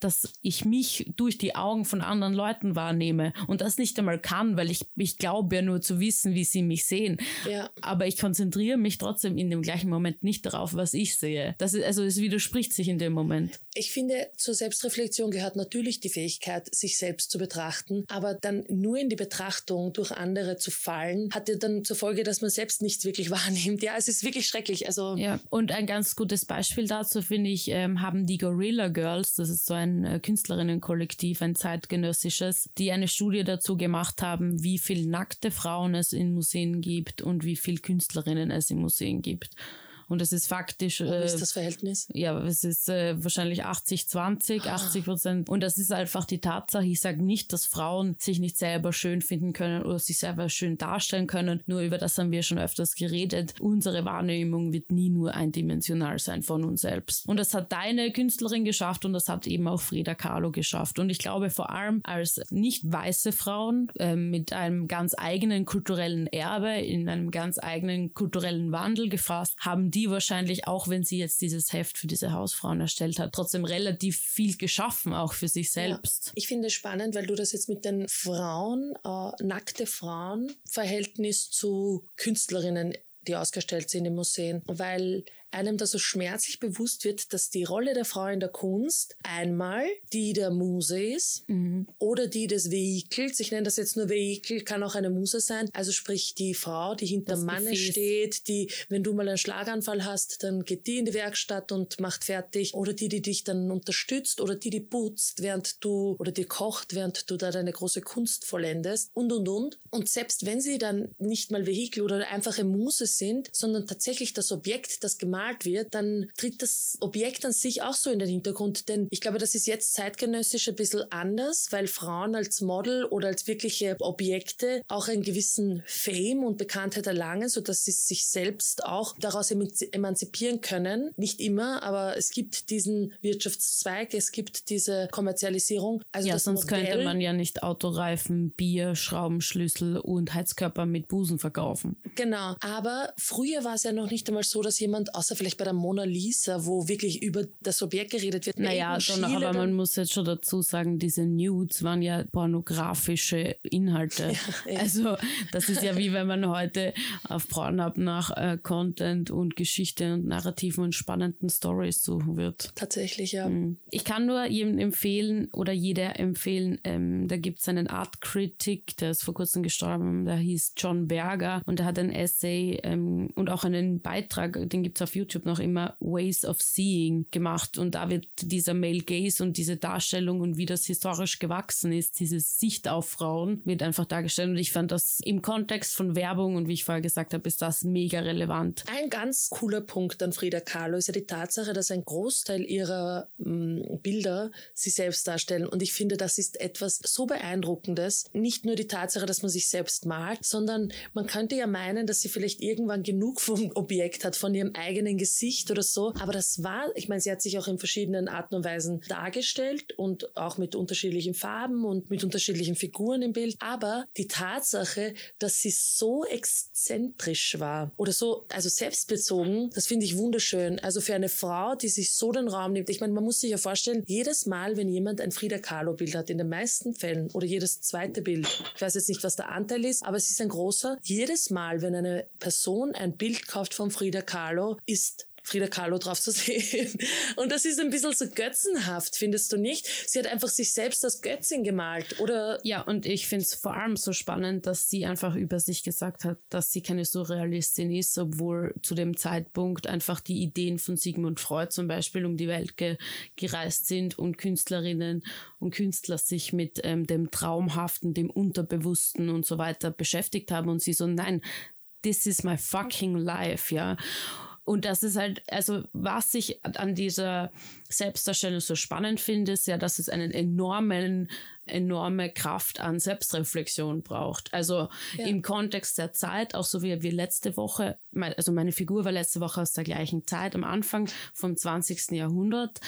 B: dass ich mich durch die Augen von anderen Leuten wahrnehme und das nicht einmal kann, weil ich, ich glaube ja nur zu wissen, wie sie mich sehen. Ja. Aber ich konzentriere mich trotzdem in dem gleichen Moment nicht darauf, was ich sehe. Das ist, also es widerspricht sich in dem Moment.
A: Ich finde, zur Selbstreflexion gehört natürlich die Fähigkeit, sich selbst zu betrachten, aber dann nur in die Betrachtung durch andere zu fallen, hat ja dann zur Folge, dass man selbst nichts wirklich wahrnimmt. Ja, es ist wirklich schrecklich. Also
B: ja, und ein ganz gutes Beispiel dazu finde ich, ähm, haben die Gorilla Girls, das ist so ein ein äh, Künstlerinnenkollektiv, ein zeitgenössisches, die eine Studie dazu gemacht haben, wie viel nackte Frauen es in Museen gibt und wie viel Künstlerinnen es in Museen gibt. Und es ist faktisch.
A: Wie ist äh, das Verhältnis?
B: Ja, es ist äh, wahrscheinlich 80, 20, 80 Prozent. Und das ist einfach die Tatsache. Ich sage nicht, dass Frauen sich nicht selber schön finden können oder sich selber schön darstellen können. Nur über das haben wir schon öfters geredet. Unsere Wahrnehmung wird nie nur eindimensional sein von uns selbst. Und das hat deine Künstlerin geschafft und das hat eben auch Frida Kahlo geschafft. Und ich glaube vor allem als nicht weiße Frauen äh, mit einem ganz eigenen kulturellen Erbe, in einem ganz eigenen kulturellen Wandel gefasst, haben die die wahrscheinlich, auch wenn sie jetzt dieses Heft für diese Hausfrauen erstellt hat, trotzdem relativ viel geschaffen, auch für sich selbst.
A: Ja. Ich finde es spannend, weil du das jetzt mit den Frauen, äh, nackte Frauen, Verhältnis zu Künstlerinnen die ausgestellt sind in Museen, weil einem da so schmerzlich bewusst wird, dass die Rolle der Frau in der Kunst einmal die der Muse ist mhm. oder die des Vehikels. Ich nenne das jetzt nur Vehikel, kann auch eine Muse sein. Also sprich die Frau, die hinter dem Manne steht, die, wenn du mal einen Schlaganfall hast, dann geht die in die Werkstatt und macht fertig. Oder die, die dich dann unterstützt oder die, die putzt, während du oder die kocht, während du da deine große Kunst vollendest und und und. Und selbst wenn sie dann nicht mal Vehikel oder einfache Muse sind, sondern tatsächlich das Objekt, das gemalt wird, dann tritt das Objekt an sich auch so in den Hintergrund. Denn ich glaube, das ist jetzt zeitgenössisch ein bisschen anders, weil Frauen als Model oder als wirkliche Objekte auch einen gewissen Fame und Bekanntheit erlangen, sodass sie sich selbst auch daraus emanzipieren können. Nicht immer, aber es gibt diesen Wirtschaftszweig, es gibt diese Kommerzialisierung.
B: Also ja, sonst Modell, könnte man ja nicht Autoreifen, Bier, Schraubenschlüssel und Heizkörper mit Busen verkaufen.
A: Genau, aber früher war es ja noch nicht einmal so, dass jemand, außer vielleicht bei der Mona Lisa, wo wirklich über das Objekt geredet wird.
B: Naja, schon, aber man muss jetzt schon dazu sagen, diese Nudes waren ja pornografische Inhalte. Ja, ja. Also das ist ja wie wenn man heute auf Pornhub nach äh, Content und Geschichte und Narrativen und spannenden Stories suchen wird.
A: Tatsächlich, ja. Mhm.
B: Ich kann nur jedem empfehlen oder jeder empfehlen, ähm, da gibt es einen Art Critic, der ist vor kurzem gestorben, der hieß John Berger und der hat ein Essay ähm, und auch einen Beitrag, den gibt es auf YouTube noch immer, Ways of Seeing gemacht und da wird dieser Male Gaze und diese Darstellung und wie das historisch gewachsen ist, diese Sicht auf Frauen wird einfach dargestellt und ich fand das im Kontext von Werbung und wie ich vorher gesagt habe, ist das mega relevant.
A: Ein ganz cooler Punkt an Frida Kahlo ist ja die Tatsache, dass ein Großteil ihrer mh, mm, Bilder sie selbst darstellen und ich finde, das ist etwas so beeindruckendes. Nicht nur die Tatsache, dass man sich selbst malt, sondern man könnte ja meinen, dass sie vielleicht irgendwann genug vom Objekt hat, von ihrem eigenen Gesicht oder so. Aber das war, ich meine, sie hat sich auch in verschiedenen Arten und Weisen dargestellt und auch mit unterschiedlichen Farben und mit unterschiedlichen Figuren im Bild. Aber die Tatsache, dass sie so exzentrisch war oder so, also selbstbezogen, das finde ich wunderschön. Also für eine Frau, die sich so den Raum nimmt. Ich meine, man muss sich ja vorstellen, jedes Mal, wenn jemand ein Frida Kahlo Bild hat, in den meisten Fällen oder jedes zweite Bild, ich weiß jetzt nicht, was der Anteil ist, aber es ist ein großer, jedes Mal, wenn eine Person ein Bild kauft von Frida Kahlo, ist Frida Kahlo drauf zu sehen. Und das ist ein bisschen so götzenhaft, findest du nicht? Sie hat einfach sich selbst als Götzin gemalt, oder?
B: Ja, und ich finde es vor allem so spannend, dass sie einfach über sich gesagt hat, dass sie keine Surrealistin ist, obwohl zu dem Zeitpunkt einfach die Ideen von Sigmund Freud zum Beispiel um die Welt ge gereist sind und Künstlerinnen und Künstler sich mit ähm, dem Traumhaften, dem Unterbewussten und so weiter beschäftigt haben und sie so, nein, this is my fucking life, ja. Und das ist halt, also was ich an dieser Selbstdarstellung so spannend finde, ist ja, dass es einen enormen, enorme Kraft an Selbstreflexion braucht. Also ja. im Kontext der Zeit, auch so wie wir letzte Woche, also meine Figur war letzte Woche aus der gleichen Zeit, am Anfang vom 20. Jahrhundert.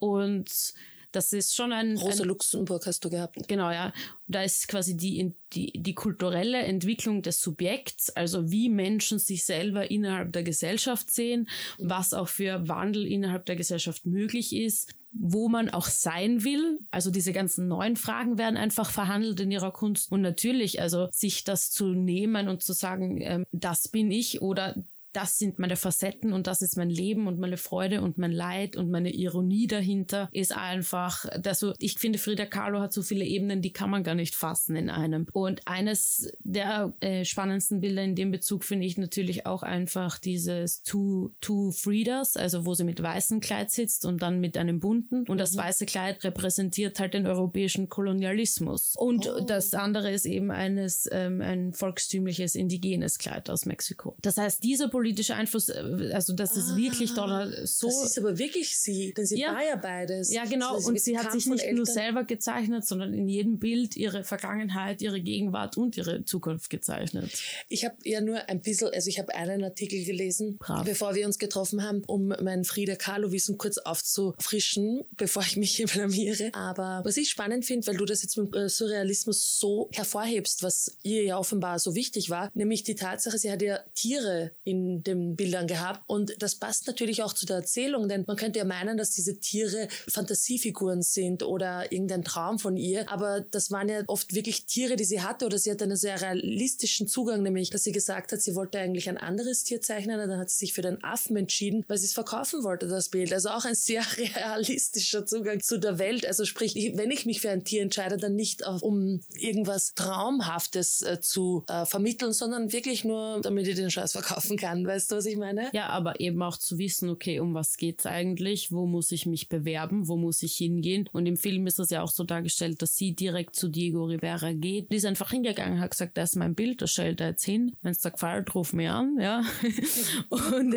B: Und das ist schon ein.
A: Rosa ein, Luxemburg hast du gehabt.
B: Genau, ja. Da ist quasi die, die, die kulturelle Entwicklung des Subjekts, also wie Menschen sich selber innerhalb der Gesellschaft sehen, was auch für Wandel innerhalb der Gesellschaft möglich ist, wo man auch sein will. Also diese ganzen neuen Fragen werden einfach verhandelt in ihrer Kunst. Und natürlich, also sich das zu nehmen und zu sagen, ähm, das bin ich oder das sind meine Facetten und das ist mein Leben und meine Freude und mein Leid und meine Ironie dahinter ist einfach, also ich finde, Frida Kahlo hat so viele Ebenen, die kann man gar nicht fassen in einem. Und eines der äh, spannendsten Bilder in dem Bezug finde ich natürlich auch einfach dieses Two, Two Fridas, also wo sie mit weißem Kleid sitzt und dann mit einem bunten. Und das mhm. weiße Kleid repräsentiert halt den europäischen Kolonialismus. Und oh. das andere ist eben eines, ähm, ein volkstümliches indigenes Kleid aus Mexiko. Das heißt, diese politische Einfluss, äh, also das ist ah, wirklich dort so.
A: Das ist aber wirklich sie, denn sie ja, war ja beides.
B: Ja, genau. Also und sie hat sich nicht nur selber gezeichnet, sondern in jedem Bild ihre Vergangenheit, ihre Gegenwart und ihre Zukunft gezeichnet.
A: Ich habe ja nur ein bisschen, also ich habe einen Artikel gelesen, Brav. bevor wir uns getroffen haben, um mein Frida Kahlo-Wissen kurz aufzufrischen, bevor ich mich hier blamiere. Aber was ich spannend finde, weil du das jetzt mit äh, Surrealismus so hervorhebst, was ihr ja offenbar so wichtig war, nämlich die Tatsache, sie hat ja Tiere in den Bildern gehabt. Und das passt natürlich auch zu der Erzählung, denn man könnte ja meinen, dass diese Tiere Fantasiefiguren sind oder irgendein Traum von ihr. Aber das waren ja oft wirklich Tiere, die sie hatte oder sie hat einen sehr realistischen Zugang, nämlich, dass sie gesagt hat, sie wollte eigentlich ein anderes Tier zeichnen und dann hat sie sich für den Affen entschieden, weil sie es verkaufen wollte, das Bild. Also auch ein sehr realistischer Zugang zu der Welt. Also sprich, wenn ich mich für ein Tier entscheide, dann nicht um irgendwas Traumhaftes äh, zu äh, vermitteln, sondern wirklich nur, damit ich den Scheiß verkaufen kann. Kann. Weißt du, was ich meine?
B: Ja, aber eben auch zu wissen, okay, um was geht's eigentlich? Wo muss ich mich bewerben? Wo muss ich hingehen? Und im Film ist es ja auch so dargestellt, dass sie direkt zu Diego Rivera geht. Die ist einfach hingegangen, hat gesagt, das ist mein Bild, das stellt er jetzt hin. Wenn es dir gefällt, ruf mich an, ja. und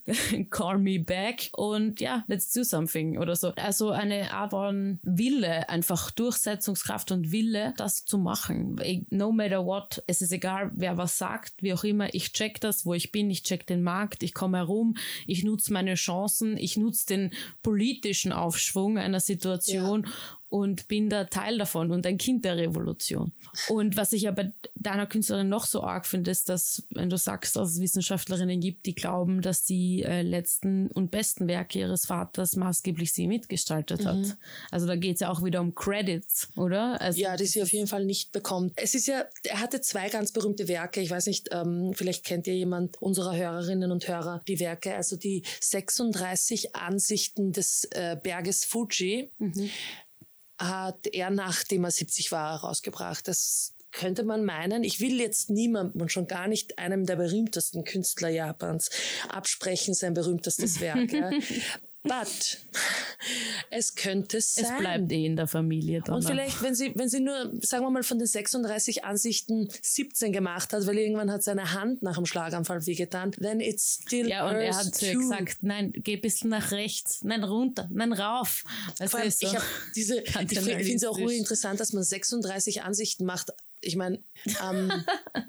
B: call me back und ja, let's do something oder so. Also eine Art von Wille, einfach Durchsetzungskraft und Wille, das zu machen. No matter what, es ist egal, wer was sagt, wie auch immer, ich check das, wo ich bin, ich check den Markt, ich komme herum, ich nutze meine Chancen, ich nutze den politischen Aufschwung einer Situation ja und bin da Teil davon und ein Kind der Revolution. Und was ich aber deiner Künstlerin noch so arg finde, ist, dass, wenn du sagst, dass es Wissenschaftlerinnen gibt, die glauben, dass die äh, letzten und besten Werke ihres Vaters maßgeblich sie mitgestaltet mhm. hat. Also da geht es ja auch wieder um Credits, oder? Also,
A: ja, die sie auf jeden Fall nicht bekommt. Es ist ja, er hatte zwei ganz berühmte Werke. Ich weiß nicht, ähm, vielleicht kennt ihr jemand unserer Hörerinnen und Hörer die Werke, also die 36 Ansichten des äh, Berges Fuji. Mhm hat er, nachdem er 70 war, rausgebracht. Das könnte man meinen, ich will jetzt niemandem und schon gar nicht einem der berühmtesten Künstler Japans absprechen, sein berühmtestes Werk. ja. But es könnte sein.
B: Es bleibt eh in der Familie
A: dann. Und vielleicht, wenn sie, wenn sie nur, sagen wir mal, von den 36 Ansichten 17 gemacht hat, weil irgendwann hat seine Hand nach dem Schlaganfall wehgetan, then it's still
B: Ja, und er hat zu gesagt, nein, geh ein bisschen nach rechts, nein, runter, nein, rauf.
A: Vor allem, so ich diese, ich finde es auch interessant, dass man 36 Ansichten macht ich meine, ähm,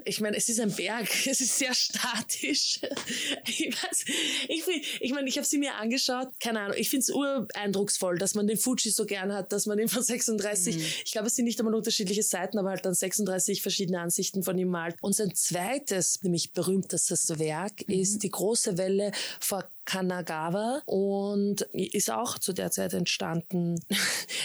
A: ich meine, es ist ein Berg, es ist sehr statisch. ich weiß, ich, ich meine, ich habe sie mir angeschaut, keine Ahnung, ich finde es ureindrucksvoll, dass man den Fuji so gern hat, dass man ihn von 36, mhm. ich glaube, es sind nicht einmal unterschiedliche Seiten, aber halt dann 36 verschiedene Ansichten von ihm malt. Und sein zweites, nämlich berühmtestes Werk, mhm. ist die große Welle vor Kanagawa und ist auch zu der Zeit entstanden.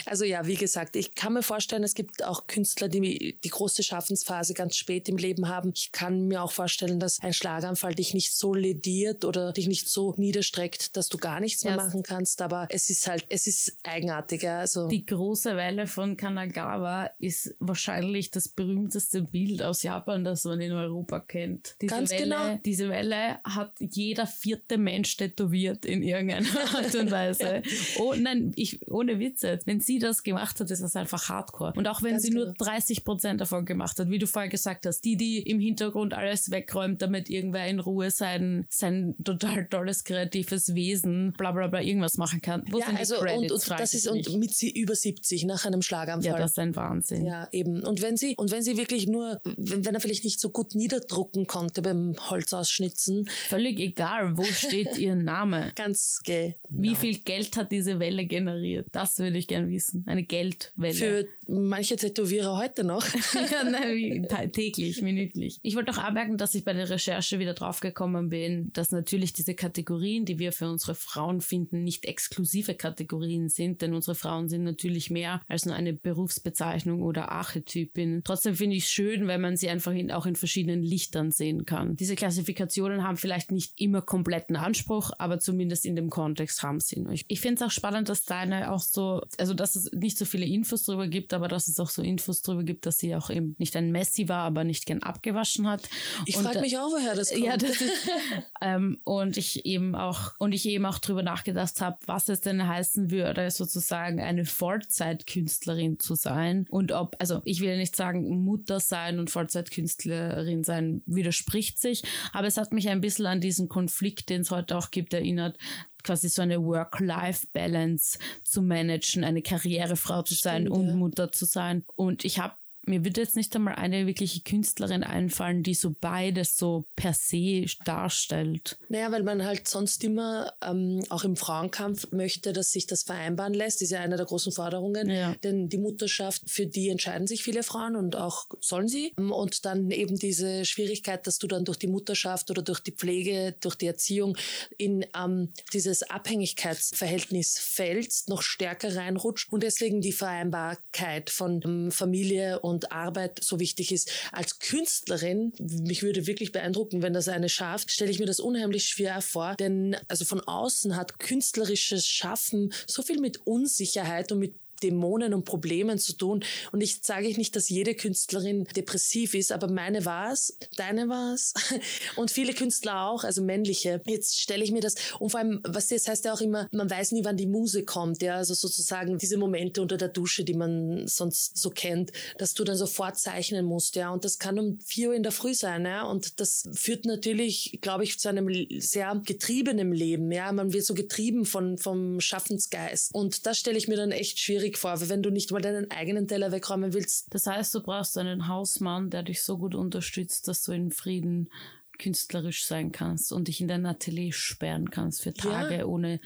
A: Also ja, wie gesagt, ich kann mir vorstellen, es gibt auch Künstler, die die große Schaffensphase ganz spät im Leben haben. Ich kann mir auch vorstellen, dass ein Schlaganfall dich nicht so lediert oder dich nicht so niederstreckt, dass du gar nichts mehr ja. machen kannst. Aber es ist halt, es ist eigenartiger. Also
B: die große Welle von Kanagawa ist wahrscheinlich das berühmteste Bild aus Japan, das man in Europa kennt. Diese ganz Welle, genau. Diese Welle hat jeder vierte Mensch, der tätowiert in irgendeiner Art und Weise. oh, nein, ich, ohne Witze. Wenn sie das gemacht hat, ist das einfach Hardcore. Und auch wenn Ganz sie genau. nur 30 Prozent davon gemacht hat, wie du vorher gesagt hast, die, die im Hintergrund alles wegräumt, damit irgendwer in Ruhe sein, sein total tolles kreatives Wesen, bla bla bla, irgendwas machen kann.
A: Wo ja, also, und, und das ist und mit sie über 70 nach einem Schlaganfall.
B: Ja, das ist ein Wahnsinn.
A: Ja, eben. Und wenn sie, und wenn sie wirklich nur, wenn, wenn er vielleicht nicht so gut niederdrucken konnte beim Holzausschnitzen.
B: Völlig egal, wo steht ihr Name.
A: Ganz genau.
B: Wie viel Geld hat diese Welle generiert? Das würde ich gerne wissen. Eine Geldwelle.
A: Für manche Tätowierer heute noch.
B: ja, nein, täglich, minütlich. Ich wollte auch anmerken, dass ich bei der Recherche wieder draufgekommen bin, dass natürlich diese Kategorien, die wir für unsere Frauen finden, nicht exklusive Kategorien sind, denn unsere Frauen sind natürlich mehr als nur eine Berufsbezeichnung oder Archetypin. Trotzdem finde ich es schön, wenn man sie einfach in, auch in verschiedenen Lichtern sehen kann. Diese Klassifikationen haben vielleicht nicht immer kompletten Anspruch, aber zumindest in dem Kontext haben sie ihn. Ich, ich finde es auch spannend, dass deine auch so, also dass es nicht so viele Infos darüber gibt, aber dass es auch so Infos darüber gibt, dass sie auch eben nicht ein Messi war, aber nicht gern abgewaschen hat.
A: Ich frage mich auch, woher das kommt. Ja, das ist,
B: ähm, und ich eben auch, und ich eben auch drüber nachgedacht habe, was es denn heißen würde, sozusagen eine Vollzeitkünstlerin zu sein. Und ob, also ich will nicht sagen, Mutter sein und Vollzeitkünstlerin sein widerspricht sich, aber es hat mich ein bisschen an diesen Konflikt, den es heute auch gibt, erinnert, quasi so eine Work-Life-Balance zu managen, eine Karrierefrau zu sein Stimmt, und ja. Mutter zu sein. Und ich habe mir würde jetzt nicht einmal eine wirkliche Künstlerin einfallen, die so beides so per se darstellt.
A: Naja, weil man halt sonst immer ähm, auch im Frauenkampf möchte, dass sich das vereinbaren lässt. Das ist ja eine der großen Forderungen. Ja. Denn die Mutterschaft, für die entscheiden sich viele Frauen und auch sollen sie. Und dann eben diese Schwierigkeit, dass du dann durch die Mutterschaft oder durch die Pflege, durch die Erziehung in ähm, dieses Abhängigkeitsverhältnis fällst, noch stärker reinrutscht und deswegen die Vereinbarkeit von ähm, Familie und und Arbeit so wichtig ist. Als Künstlerin, mich würde wirklich beeindrucken, wenn das eine schafft, stelle ich mir das unheimlich schwer vor, denn also von außen hat künstlerisches Schaffen so viel mit Unsicherheit und mit Dämonen und Problemen zu tun. Und ich sage nicht, dass jede Künstlerin depressiv ist, aber meine war es, deine war es und viele Künstler auch, also männliche. Jetzt stelle ich mir das, und vor allem, was das heißt ja auch immer, man weiß nie, wann die Muse kommt, ja, also sozusagen diese Momente unter der Dusche, die man sonst so kennt, dass du dann sofort zeichnen musst, ja, und das kann um vier Uhr in der Früh sein, ja, und das führt natürlich, glaube ich, zu einem sehr getriebenen Leben, ja, man wird so getrieben von, vom Schaffensgeist. Und das stelle ich mir dann echt schwierig vor, wenn du nicht mal deinen eigenen Teller wegräumen willst.
B: Das heißt, du brauchst einen Hausmann, der dich so gut unterstützt, dass du in Frieden künstlerisch sein kannst und dich in dein Atelier sperren kannst für Tage, ja. ohne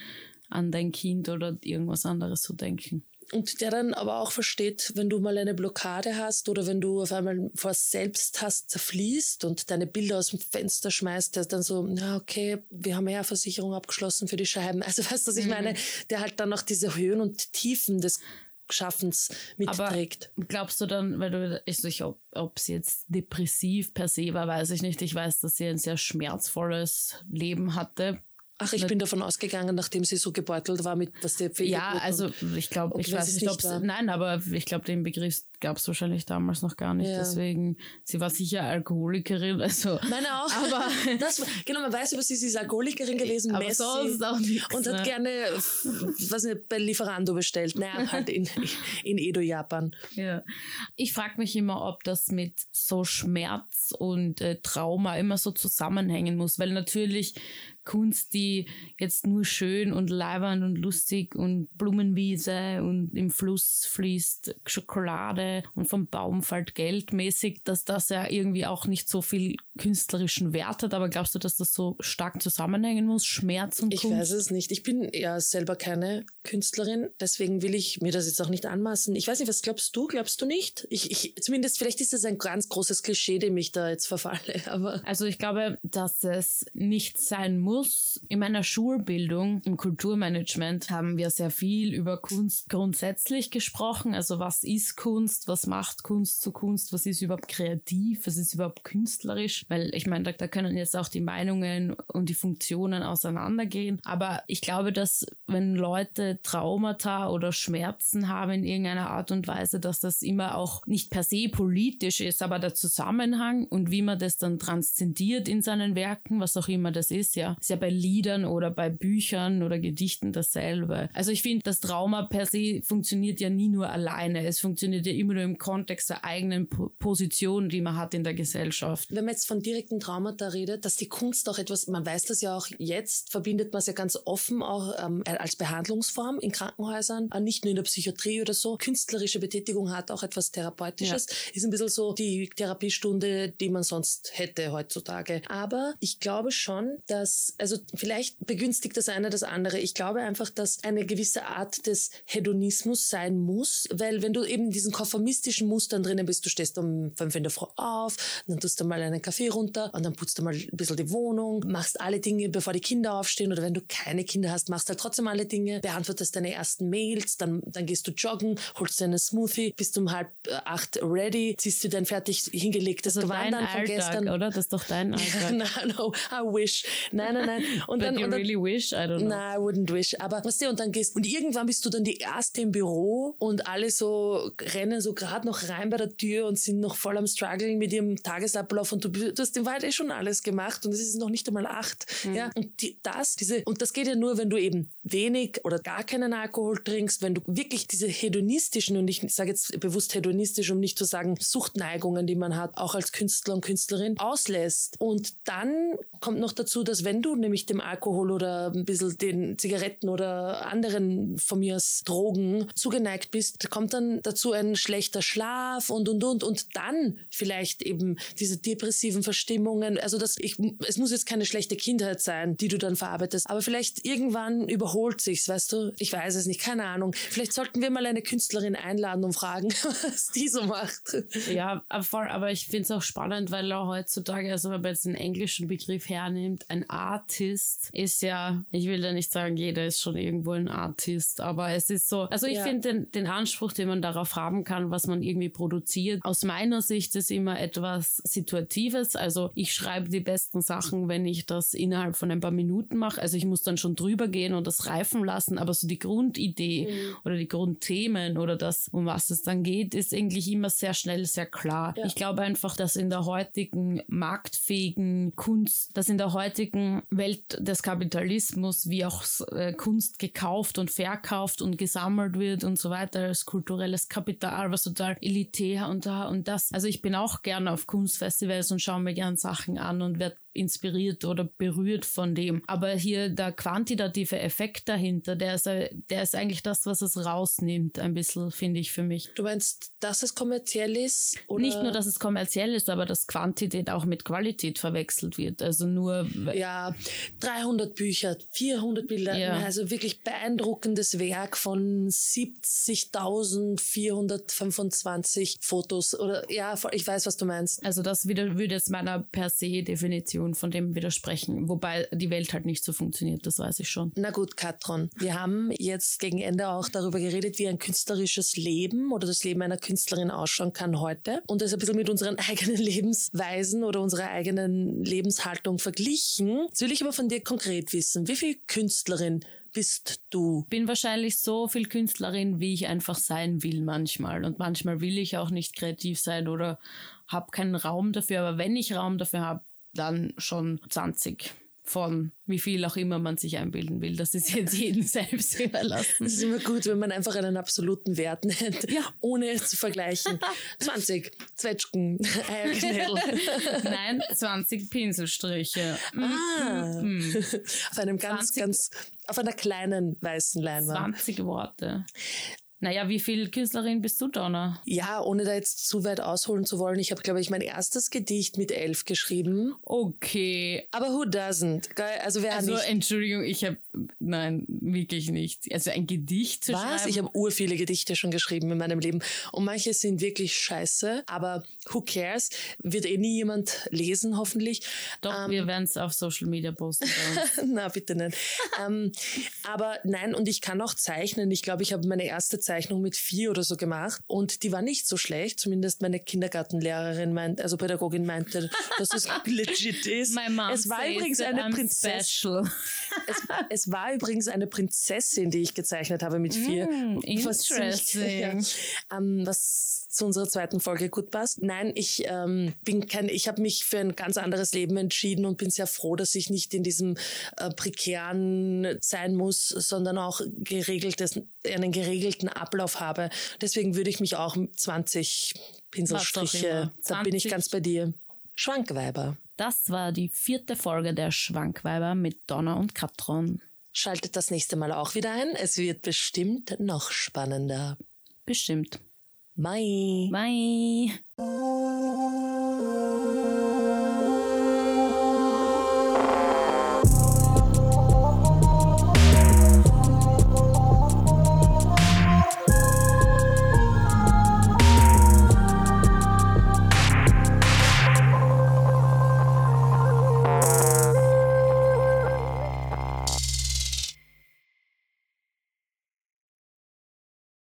B: an dein Kind oder irgendwas anderes zu denken.
A: Und der dann aber auch versteht, wenn du mal eine Blockade hast oder wenn du auf einmal vor Selbsthass zerfließt und deine Bilder aus dem Fenster schmeißt, der dann so, na okay, wir haben ja Versicherung abgeschlossen für die Scheiben. Also weißt du, was ich mhm. meine? Der halt dann auch diese Höhen und Tiefen des Schaffens mitträgt.
B: Aber glaubst du dann, weil du, ich, ich, ob, ob sie jetzt depressiv per se war, weiß ich nicht. Ich weiß, dass sie ein sehr schmerzvolles Leben hatte.
A: Ach, ich bin davon ausgegangen, nachdem sie so gebeutelt war mit was der
B: Ja, also ich glaube, ich weiß nicht, ob nein, aber ich glaube, den Begriff gab es wahrscheinlich damals noch gar nicht. Ja. Deswegen, sie war sicher Alkoholikerin. Also,
A: Meine auch. Aber das, genau, man weiß über sie, sie ist Alkoholikerin gewesen, aber Messi, sonst auch nichts, und hat ne? gerne, was nicht, bei Lieferando bestellt. Naja, halt in, in Edo-Japan.
B: Ja. Ich frage mich immer, ob das mit so Schmerz und äh, Trauma immer so zusammenhängen muss, weil natürlich Kunst, die jetzt nur schön und leibend und lustig und Blumenwiese und im Fluss fließt Schokolade und vom Baum fällt Geld mäßig, dass das ja irgendwie auch nicht so viel künstlerischen Wert hat. Aber glaubst du, dass das so stark zusammenhängen muss, Schmerz und
A: ich
B: Kunst?
A: Ich weiß es nicht. Ich bin ja selber keine Künstlerin, deswegen will ich mir das jetzt auch nicht anmaßen. Ich weiß nicht, was glaubst du? Glaubst du nicht? Ich, ich zumindest vielleicht ist das ein ganz großes Klischee, dem ich da jetzt verfalle. Aber
B: also ich glaube, dass es nicht sein muss. In meiner Schulbildung im Kulturmanagement haben wir sehr viel über Kunst grundsätzlich gesprochen. Also was ist Kunst? Kunst, was macht Kunst zu Kunst, was ist überhaupt kreativ, was ist überhaupt künstlerisch, weil ich meine, da, da können jetzt auch die Meinungen und die Funktionen auseinandergehen, aber ich glaube, dass wenn Leute Traumata oder Schmerzen haben in irgendeiner Art und Weise, dass das immer auch nicht per se politisch ist, aber der Zusammenhang und wie man das dann transzendiert in seinen Werken, was auch immer das ist, ja, ist ja bei Liedern oder bei Büchern oder Gedichten dasselbe. Also ich finde, das Trauma per se funktioniert ja nie nur alleine, es funktioniert ja immer immer nur im Kontext der eigenen Position, die man hat in der Gesellschaft.
A: Wenn man jetzt von direkten Traumata redet, dass die Kunst auch etwas, man weiß das ja auch jetzt, verbindet man es ja ganz offen auch ähm, als Behandlungsform in Krankenhäusern, äh, nicht nur in der Psychiatrie oder so. Künstlerische Betätigung hat auch etwas Therapeutisches, ja. ist ein bisschen so die Therapiestunde, die man sonst hätte heutzutage. Aber ich glaube schon, dass, also vielleicht begünstigt das eine das andere. Ich glaube einfach, dass eine gewisse Art des Hedonismus sein muss, weil wenn du eben diesen Koffer konformistischen Mustern drinnen bist. Du stehst um fünf in der Früh auf, dann tust du mal einen Kaffee runter und dann putzt du mal ein bisschen die Wohnung, machst alle Dinge, bevor die Kinder aufstehen oder wenn du keine Kinder hast, machst halt trotzdem alle Dinge, beantwortest deine ersten Mails, dann, dann gehst du joggen, holst dir einen Smoothie, bist um halb äh, acht ready, ziehst du dein fertig hingelegtes
B: das Gewand an von gestern. oder? Das ist doch dein Alltag.
A: no, no, I wish. Nein, nein, nein.
B: Und But dann, you und dann, really wish? I don't know.
A: Nein, I wouldn't wish. Aber weißt du, und dann gehst, und irgendwann bist du dann die erste im Büro und alle so rennen so gerade noch rein bei der Tür und sind noch voll am struggeln mit ihrem Tagesablauf und du, du hast in Wahrheit eh schon alles gemacht und es ist noch nicht einmal acht. Mhm. Ja, und die, das, diese, und das geht ja nur, wenn du eben wenig oder gar keinen Alkohol trinkst, wenn du wirklich diese hedonistischen, und ich sage jetzt bewusst hedonistisch, um nicht zu sagen Suchtneigungen, die man hat, auch als Künstler und Künstlerin, auslässt. Und dann kommt noch dazu, dass wenn du nämlich dem Alkohol oder ein bisschen den Zigaretten oder anderen von mir aus Drogen zugeneigt bist, kommt dann dazu ein schlechter Schlaf und und und und dann vielleicht eben diese depressiven Verstimmungen. Also das, ich, es muss jetzt keine schlechte Kindheit sein, die du dann verarbeitest, aber vielleicht irgendwann überholt sich's, weißt du? Ich weiß es nicht, keine Ahnung. Vielleicht sollten wir mal eine Künstlerin einladen und fragen, was die so macht.
B: Ja, aber, aber ich finde es auch spannend, weil auch heutzutage, also wenn man jetzt einen englischen Begriff hernimmt, ein Artist ist ja, ich will ja nicht sagen, jeder ist schon irgendwo ein Artist, aber es ist so, also ich ja. finde den, den Anspruch, den man darauf haben kann, an, was man irgendwie produziert. Aus meiner Sicht ist immer etwas Situatives. Also ich schreibe die besten Sachen, wenn ich das innerhalb von ein paar Minuten mache. Also ich muss dann schon drüber gehen und das reifen lassen, aber so die Grundidee mhm. oder die Grundthemen oder das, um was es dann geht, ist eigentlich immer sehr schnell, sehr klar. Ja. Ich glaube einfach, dass in der heutigen marktfähigen Kunst, dass in der heutigen Welt des Kapitalismus wie auch äh, Kunst gekauft und verkauft und gesammelt wird und so weiter als kulturelles Kapital, was total elitär und da und das. Also ich bin auch gerne auf Kunstfestivals und schaue mir gern Sachen an und werde inspiriert oder berührt von dem. Aber hier der quantitative Effekt dahinter, der ist, der ist eigentlich das, was es rausnimmt, ein bisschen, finde ich für mich.
A: Du meinst, dass es kommerziell ist?
B: Oder? Nicht nur, dass es kommerziell ist, aber dass Quantität auch mit Qualität verwechselt wird. Also nur.
A: Ja, 300 Bücher, 400 Bilder, ja. also wirklich beeindruckendes Werk von 70.425 Fotos. Oder ja, ich weiß, was du meinst.
B: Also das wieder, würde jetzt meiner per se Definition Definition von dem widersprechen. Wobei die Welt halt nicht so funktioniert, das weiß ich schon.
A: Na gut, Katron. Wir haben jetzt gegen Ende auch darüber geredet, wie ein künstlerisches Leben oder das Leben einer Künstlerin ausschauen kann heute. Und das ein bisschen mit unseren eigenen Lebensweisen oder unserer eigenen Lebenshaltung verglichen. Jetzt will ich aber von dir konkret wissen, wie viel Künstlerin bist du?
B: Bin wahrscheinlich so viel Künstlerin, wie ich einfach sein will manchmal. Und manchmal will ich auch nicht kreativ sein oder habe keinen Raum dafür. Aber wenn ich Raum dafür habe, dann schon 20 von wie viel auch immer man sich einbilden will. Das ist jetzt jedem selbst überlassen.
A: Es ist immer gut, wenn man einfach einen absoluten Wert nennt, ja. ohne zu vergleichen. 20 Zwetschgen, Eierknädel.
B: Nein, 20 Pinselstriche.
A: Ah, mm, mm. auf einem ganz, ganz, auf einer kleinen weißen Leinwand.
B: 20 Worte. Naja, wie viel Künstlerin bist du, Donna?
A: Ja, ohne da jetzt zu weit ausholen zu wollen. Ich habe, glaube ich, mein erstes Gedicht mit elf geschrieben.
B: Okay.
A: Aber who doesn't? Also wer
B: Also
A: nicht?
B: Entschuldigung, ich habe nein, wirklich nicht. Also ein Gedicht zu
A: Was?
B: schreiben.
A: Ich habe ur viele Gedichte schon geschrieben in meinem Leben und manche sind wirklich scheiße, aber who cares? Wird eh nie jemand lesen, hoffentlich.
B: Doch, ähm, wir werden es auf Social Media posten.
A: Na, bitte nicht. ähm, aber nein, und ich kann auch zeichnen. Ich glaube, ich habe meine erste Zeichnung Zeichnung mit vier oder so gemacht und die war nicht so schlecht. Zumindest meine Kindergartenlehrerin meint, also Pädagogin meinte, dass es legit ist.
B: My mom
A: es war übrigens eine Prinzessin. es, es, war übrigens eine Prinzessin, die ich gezeichnet habe mit vier.
B: Mm, interesting.
A: Ja, ähm, was zu unserer zweiten Folge gut passt. Nein, ich ähm, bin kein, ich habe mich für ein ganz anderes Leben entschieden und bin sehr froh, dass ich nicht in diesem äh, prekären sein muss, sondern auch geregeltes, einen geregelten Ablauf habe. Deswegen würde ich mich auch 20 Pinselstriche, da bin ich ganz bei dir. Schwankweiber.
B: Das war die vierte Folge der Schwankweiber mit Donna und Katron.
A: Schaltet das nächste Mal auch wieder ein. Es wird bestimmt noch spannender.
B: Bestimmt.
A: Bye.
B: Bye.